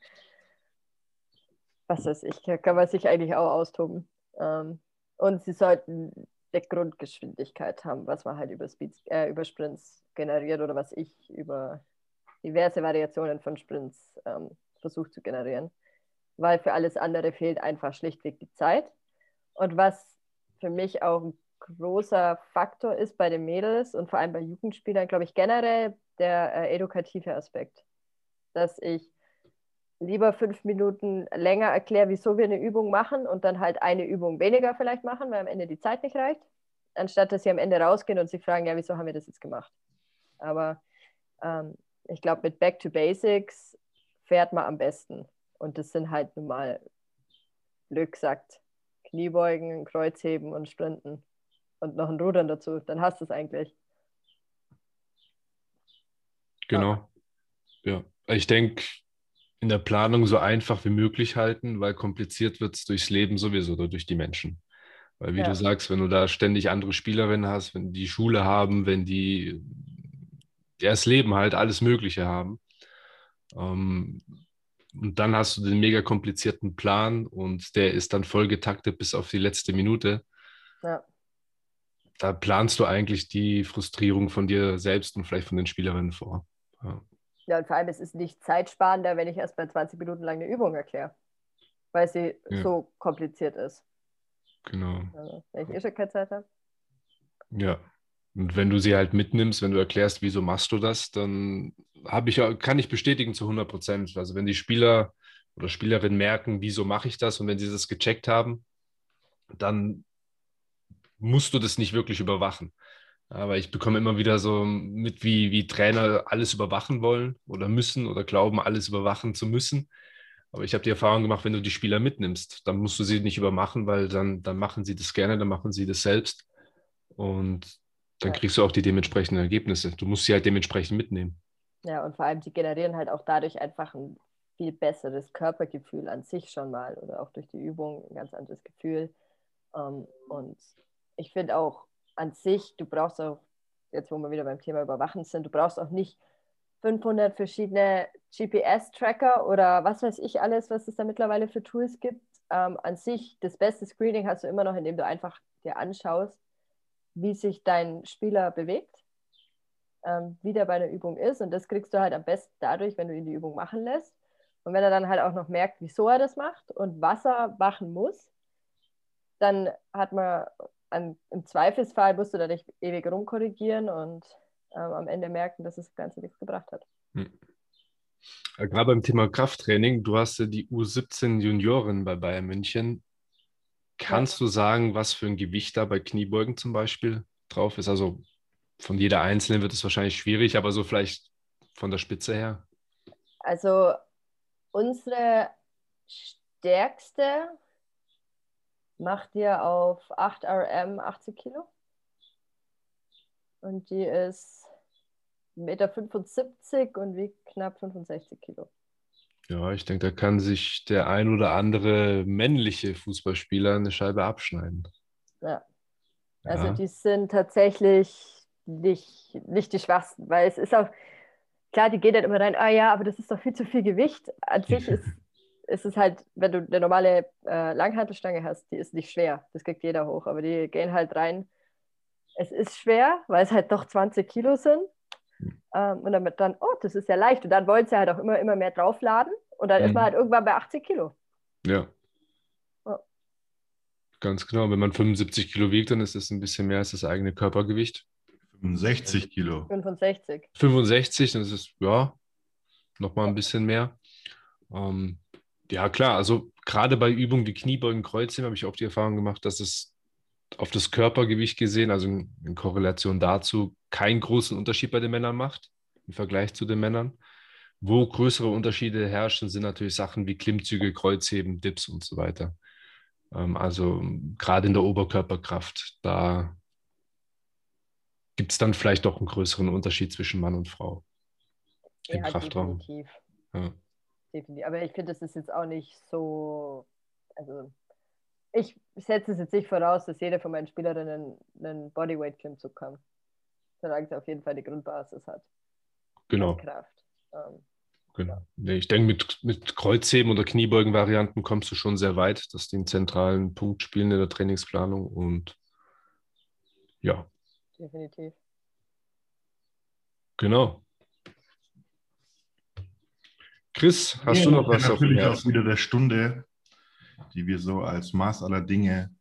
was weiß ich, kann man sich eigentlich auch austoben. Ähm, und sie sollten der Grundgeschwindigkeit haben, was man halt über, Speeds, äh, über Sprints generiert oder was ich über diverse Variationen von Sprints ähm, versuche zu generieren. Weil für alles andere fehlt einfach schlichtweg die Zeit. Und was für mich auch ein großer Faktor ist bei den Mädels und vor allem bei Jugendspielern, glaube ich, generell der äh, edukative Aspekt. Dass ich lieber fünf Minuten länger erkläre, wieso wir eine Übung machen und dann halt eine Übung weniger vielleicht machen, weil am Ende die Zeit nicht reicht, anstatt dass sie am Ende rausgehen und sich fragen, ja, wieso haben wir das jetzt gemacht? Aber ähm, ich glaube, mit Back to Basics fährt man am besten. Und das sind halt nun mal, Glück sagt, Kniebeugen, Kreuzheben und Sprinten. Und noch ein Rudern dazu, dann hast du es eigentlich. Genau. Ja, ich denke, in der Planung so einfach wie möglich halten, weil kompliziert wird es durchs Leben sowieso oder durch die Menschen. Weil wie ja. du sagst, wenn du da ständig andere Spielerinnen hast, wenn die Schule haben, wenn die das Leben halt, alles Mögliche haben. Ähm, und dann hast du den mega komplizierten Plan und der ist dann voll getaktet bis auf die letzte Minute. Ja. Da planst du eigentlich die Frustrierung von dir selbst und vielleicht von den Spielerinnen vor. Ja. Ja, und vor allem, es ist nicht zeitsparender, wenn ich erst mal 20 Minuten lang eine Übung erkläre, weil sie ja. so kompliziert ist. Genau. Also, wenn ich eh schon keine Zeit habe. Ja. Und wenn du sie halt mitnimmst, wenn du erklärst, wieso machst du das, dann habe ich, kann ich bestätigen zu 100 Prozent. Also wenn die Spieler oder Spielerinnen merken, wieso mache ich das und wenn sie das gecheckt haben, dann musst du das nicht wirklich überwachen. Aber ich bekomme immer wieder so mit, wie, wie Trainer alles überwachen wollen oder müssen oder glauben, alles überwachen zu müssen. Aber ich habe die Erfahrung gemacht, wenn du die Spieler mitnimmst, dann musst du sie nicht übermachen, weil dann, dann machen sie das gerne, dann machen sie das selbst. Und dann kriegst du auch die dementsprechenden Ergebnisse. Du musst sie halt dementsprechend mitnehmen. Ja, und vor allem, die generieren halt auch dadurch einfach ein viel besseres Körpergefühl an sich schon mal oder auch durch die Übung ein ganz anderes Gefühl. Ähm, und ich finde auch, an sich, du brauchst auch, jetzt wo wir wieder beim Thema Überwachen sind, du brauchst auch nicht 500 verschiedene GPS-Tracker oder was weiß ich alles, was es da mittlerweile für Tools gibt. Ähm, an sich, das beste Screening hast du immer noch, indem du einfach dir anschaust, wie sich dein Spieler bewegt, ähm, wie der bei einer Übung ist. Und das kriegst du halt am besten dadurch, wenn du ihn die Übung machen lässt. Und wenn er dann halt auch noch merkt, wieso er das macht und was er machen muss, dann hat man an, im Zweifelsfall musst du da nicht ewig rumkorrigieren und ähm, am Ende merken, dass das Ganze nichts gebracht hat. Hm. Gerade beim Thema Krafttraining, du hast ja die U17 Junioren bei Bayern München. Kannst ja. du sagen, was für ein Gewicht da bei Kniebeugen zum Beispiel drauf ist? Also von jeder Einzelnen wird es wahrscheinlich schwierig, aber so vielleicht von der Spitze her? Also unsere stärkste macht dir auf 8 RM 80 Kilo. Und die ist 1,75 Meter und wiegt knapp 65 Kilo. Ja, ich denke, da kann sich der ein oder andere männliche Fußballspieler eine Scheibe abschneiden. Ja. Also ja. die sind tatsächlich nicht, nicht die Schwachsten, weil es ist auch, klar, die gehen dann immer rein, ah ja, aber das ist doch viel zu viel Gewicht. An sich ist ist es halt, wenn du eine normale äh, Langhantelstange hast, die ist nicht schwer. Das kriegt jeder hoch, aber die gehen halt rein. Es ist schwer, weil es halt doch 20 Kilo sind. Ähm, und damit dann, oh, das ist ja leicht. Und dann wollen sie halt auch immer, immer mehr draufladen. Und dann mhm. ist man halt irgendwann bei 80 Kilo. Ja. Oh. Ganz genau. Wenn man 75 Kilo wiegt, dann ist es ein bisschen mehr als das eigene Körpergewicht. 65 Kilo. 65. 65, dann ist es, ja, nochmal ein bisschen mehr. Ähm, ja, klar. Also gerade bei Übungen wie Kniebeugen, Kreuzheben habe ich auch die Erfahrung gemacht, dass es auf das Körpergewicht gesehen, also in, Korrelation dazu, keinen großen Unterschied bei den Männern macht im Vergleich zu den Männern. Wo größere Unterschiede herrschen, sind natürlich Sachen wie Klimmzüge, Kreuzheben, Dips und so weiter. Ähm, also gerade in der Oberkörperkraft, da gibt es dann vielleicht doch einen größeren Unterschied zwischen Mann und Frau im ja, Kraftraum. Definitiv. Ja definitiv. Aber ich finde, das ist jetzt auch nicht so. Also, ich setze es jetzt nicht voraus, dass jede von meinen Spielerinnen einen Bodyweight-Klimmzug kann. Solange sie auf jeden Fall die Grundbasis hat. Genau. Kraft. Ähm, genau. Ja. Ich denke, mit, mit Kreuzheben oder Kniebeugen-Varianten kommst du schon sehr weit, dass die einen zentralen Punkt spielen in der Trainingsplanung und ja. Definitiv. Genau. Chris, hast ja, du noch was? Natürlich auf auch wieder der Stunde, die wir so als Maß aller Dinge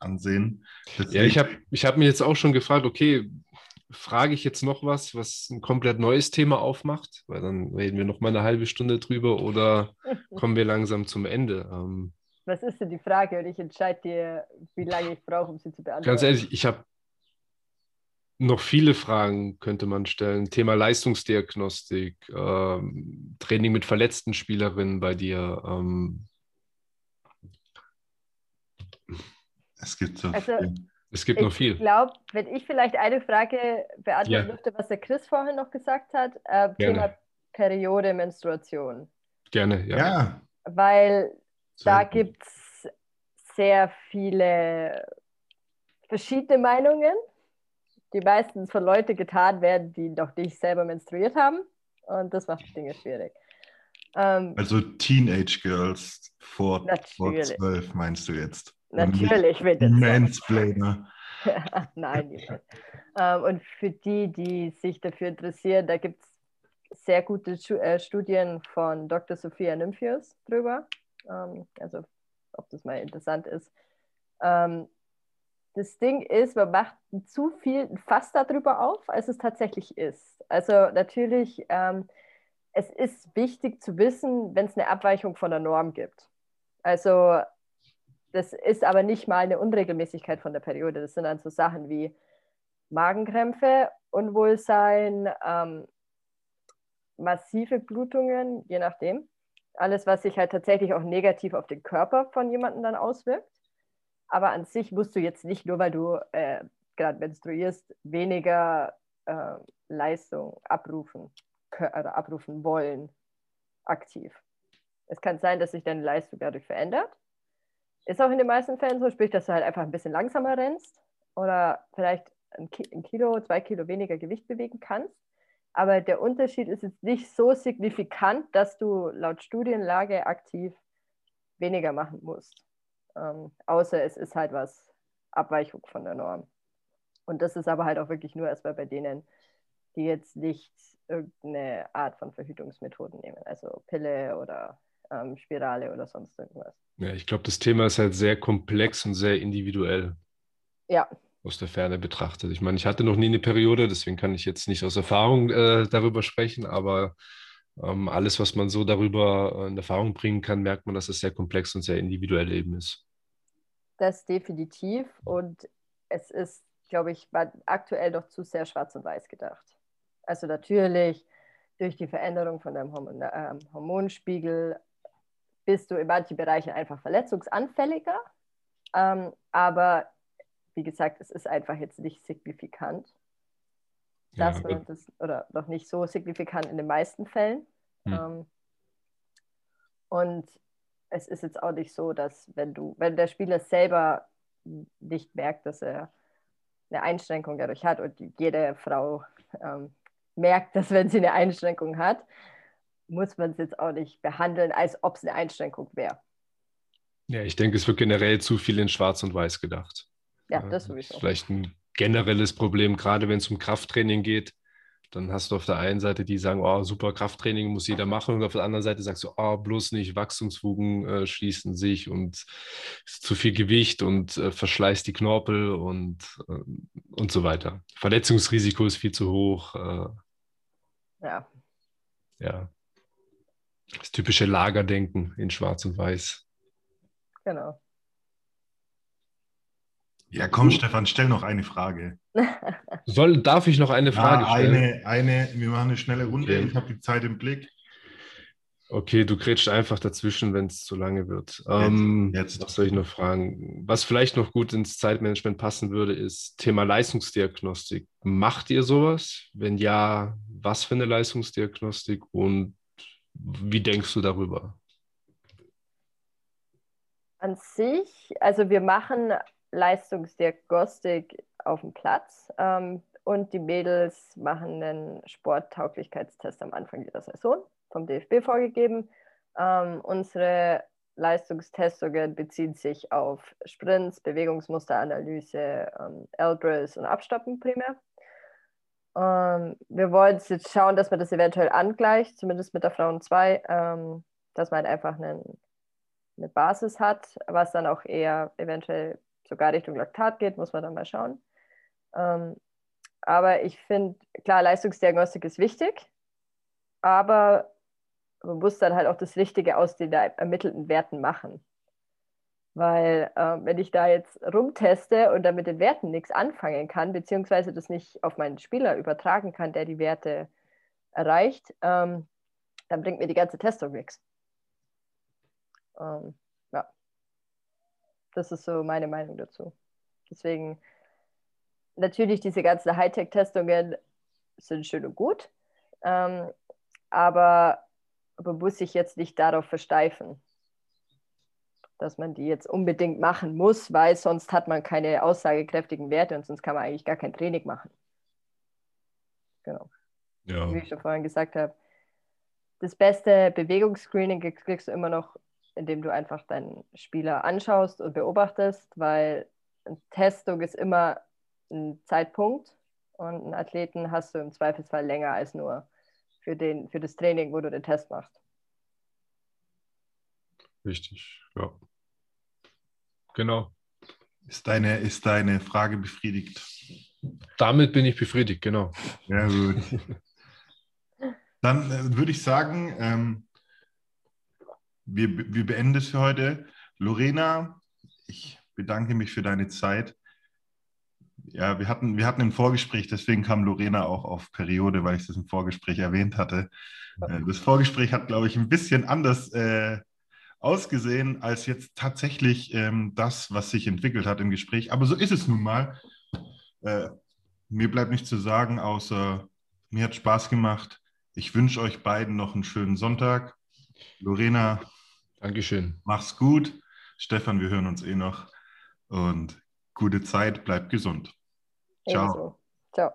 ansehen. Deswegen ja, ich habe ich hab mir jetzt auch schon gefragt, okay, frage ich jetzt noch was, was ein komplett neues Thema aufmacht? Weil dann reden wir noch mal eine halbe Stunde drüber oder kommen wir langsam zum Ende? Ähm, was ist denn die Frage? Und ich entscheide dir, wie lange ich brauche, um sie zu beantworten. Ganz ehrlich, ich habe noch viele Fragen könnte man stellen. Thema Leistungsdiagnostik, ähm, Training mit verletzten Spielerinnen bei dir. Ähm. Es gibt so also, viel. Es gibt noch viel. Ich glaube, wenn ich vielleicht eine Frage beantworten ja. dürfte, was der Chris vorhin noch gesagt hat, äh, Thema Periode, Menstruation. Gerne, ja. Ja, Weil Sehr da gibt es sehr viele verschiedene Meinungen, die meistens von Leuten getan werden, die noch nicht selber menstruiert haben. Und das macht die Dinge schwierig. Ähm, also Teenage Girls vor. 12 meinst du jetzt? natürlich so. Mansplainer. Nein, niemals. Ähm, und für die, die sich dafür interessieren, da gibt es sehr gute äh, Studien von Dr. Sophia Nymphius drüber. Ähm, also, ob das mal interessant ist. Ähm, das Ding ist, man macht zu viel Fass darüber auf, als es tatsächlich ist. Also, natürlich, ähm, es ist wichtig zu wissen, wenn es eine Abweichung von der Norm gibt. Also, das ist aber nicht mal eine Unregelmäßigkeit von der Periode. Das sind dann so Sachen wie Magenkrämpfe, Unwohlsein, ähm, massive Blutungen, je nachdem. Alles, was sich halt tatsächlich auch negativ auf den Körper von jemandem dann auswirkt. Aber an sich musst du jetzt nicht, nur weil du äh, gerade menstruierst, weniger äh, Leistung abrufen oder abrufen wollen, aktiv. Es kann sein, dass sich deine Leistung dadurch verändert. Ist auch in den meisten Fällen so, sprich, dass du halt einfach ein bisschen langsamer rennst oder vielleicht ein Kilo, zwei Kilo weniger Gewicht bewegen kannst. Aber der Unterschied ist jetzt nicht so signifikant, dass du laut Studienlage aktiv weniger machen musst. Ähm, außer es ist halt was Abweichung von der Norm. Und das ist aber halt auch wirklich nur erstmal bei denen, die jetzt nicht irgendeine Art von Verhütungsmethoden nehmen, also Pille oder ähm, Spirale oder sonst irgendwas. Ja, ich glaube, das Thema ist halt sehr komplex und sehr individuell Ja, aus der Ferne betrachtet. Ich meine, ich hatte noch nie eine Periode, deswegen kann ich jetzt nicht aus Erfahrung äh, darüber sprechen, aber ähm, alles, was man so darüber äh, in Erfahrung bringen kann, merkt man, dass es sehr komplex und sehr individuell eben ist. das definitiv. Und es ist, glaube ich, aktuell noch zu sehr schwarz und weiß gedacht. Also natürlich durch die Veränderung von deinem Hormon, ähm, Hormonspiegel bist du in manchen Bereichen einfach verletzungsanfälliger. Ähm, aber wie gesagt, es ist einfach jetzt nicht signifikant, Ja, dass man das, oder noch nicht so signifikant in den meisten Fällen. Hm. Ähm, und es ist jetzt auch nicht so, dass wenn du, wenn der Spieler selber nicht merkt, dass er eine Einschränkung dadurch hat und jede Frau ähm, merkt, dass wenn sie eine Einschränkung hat, muss man es jetzt auch nicht behandeln, als ob es eine Einschränkung wäre. ja, ich denke, es wird generell zu viel in Schwarz und Weiß gedacht. Ja, das sowieso. vielleicht ein generelles Problem, gerade wenn es um Krafttraining geht. Dann hast du auf der einen Seite die sagen, oh, super Krafttraining muss jeder machen. Und auf der anderen Seite sagst du, oh, bloß nicht, Wachstumsfugen äh, schließen sich und zu viel Gewicht und äh, verschleißt die Knorpel und, äh, und so weiter. Verletzungsrisiko ist viel zu hoch. Äh, Ja, ja. Das typische Lagerdenken in Schwarz und Weiß. genau. Ja, komm, Stefan, stell noch eine Frage. Soll, darf ich noch eine Frage ja, stellen? eine, eine, wir machen eine schnelle Runde. Okay. Ich habe die Zeit im Blick. Okay, du grätscht einfach dazwischen, wenn es zu lange wird. Ähm, jetzt. Was soll ich noch fragen? Was vielleicht noch gut ins Zeitmanagement passen würde, ist Thema Leistungsdiagnostik. Macht ihr sowas? Wenn ja, was für eine Leistungsdiagnostik und wie denkst du darüber? An sich, also wir machen Leistungsdiagnostik auf dem Platz ähm, und die Mädels machen einen Sporttauglichkeitstest am Anfang jeder Saison vom DFB vorgegeben. Ähm, unsere Leistungstestungen beziehen sich auf Sprints, Bewegungsmusteranalyse, ähm, und Abstoppen primär. Ähm, wir wollen jetzt schauen, dass man das eventuell angleicht, zumindest mit der Frauen 2, ähm, dass man halt einfach einen, eine Basis hat, was dann auch eher eventuell sogar Richtung Laktat geht, muss man dann mal schauen. Ähm, aber ich finde, klar, Leistungsdiagnostik ist wichtig, aber man muss dann halt auch das Richtige aus den ermittelten Werten machen. Weil äh, wenn ich da jetzt rumteste und dann mit den Werten nichts anfangen kann, beziehungsweise das nicht auf meinen Spieler übertragen kann, der die Werte erreicht, ähm, dann bringt mir die ganze Testung nichts. Ähm, das ist so meine Meinung dazu. Deswegen, natürlich, diese ganzen Hightech-Testungen sind schön und gut. Ähm, aber man muss sich jetzt nicht darauf versteifen, dass man die jetzt unbedingt machen muss, weil sonst hat man keine aussagekräftigen Werte und sonst kann man eigentlich gar kein Training machen. Genau. Ja. Wie ich schon vorhin gesagt habe, das beste Bewegungsscreening kriegst du immer noch, indem du einfach deinen Spieler anschaust und beobachtest, weil eine Testung ist immer ein Zeitpunkt und einen Athleten hast du im Zweifelsfall länger als nur für, den, für das Training, wo du den Test machst. Richtig, ja. Genau. Ist deine, ist deine Frage befriedigt? Damit bin ich befriedigt, genau. Ja, gut. Dann äh, würde ich sagen, ähm, wir, wir beenden es für heute. Lorena, ich bedanke mich für deine Zeit. Ja, wir hatten, wir hatten ein Vorgespräch, deswegen kam Lorena auch auf Periode, weil ich das im Vorgespräch erwähnt hatte. Äh, das Vorgespräch hat, glaube ich, ein bisschen anders äh, ausgesehen als jetzt tatsächlich ähm, das, was sich entwickelt hat im Gespräch. Aber so ist es nun mal. Äh, mir bleibt nichts zu sagen, außer mir hat Spaß gemacht. Ich wünsche euch beiden noch einen schönen Sonntag. Lorena, Dankeschön. Mach's gut. Stefan, wir hören uns eh noch. Und gute Zeit, bleib gesund. Ciao. Ebenso. Ciao.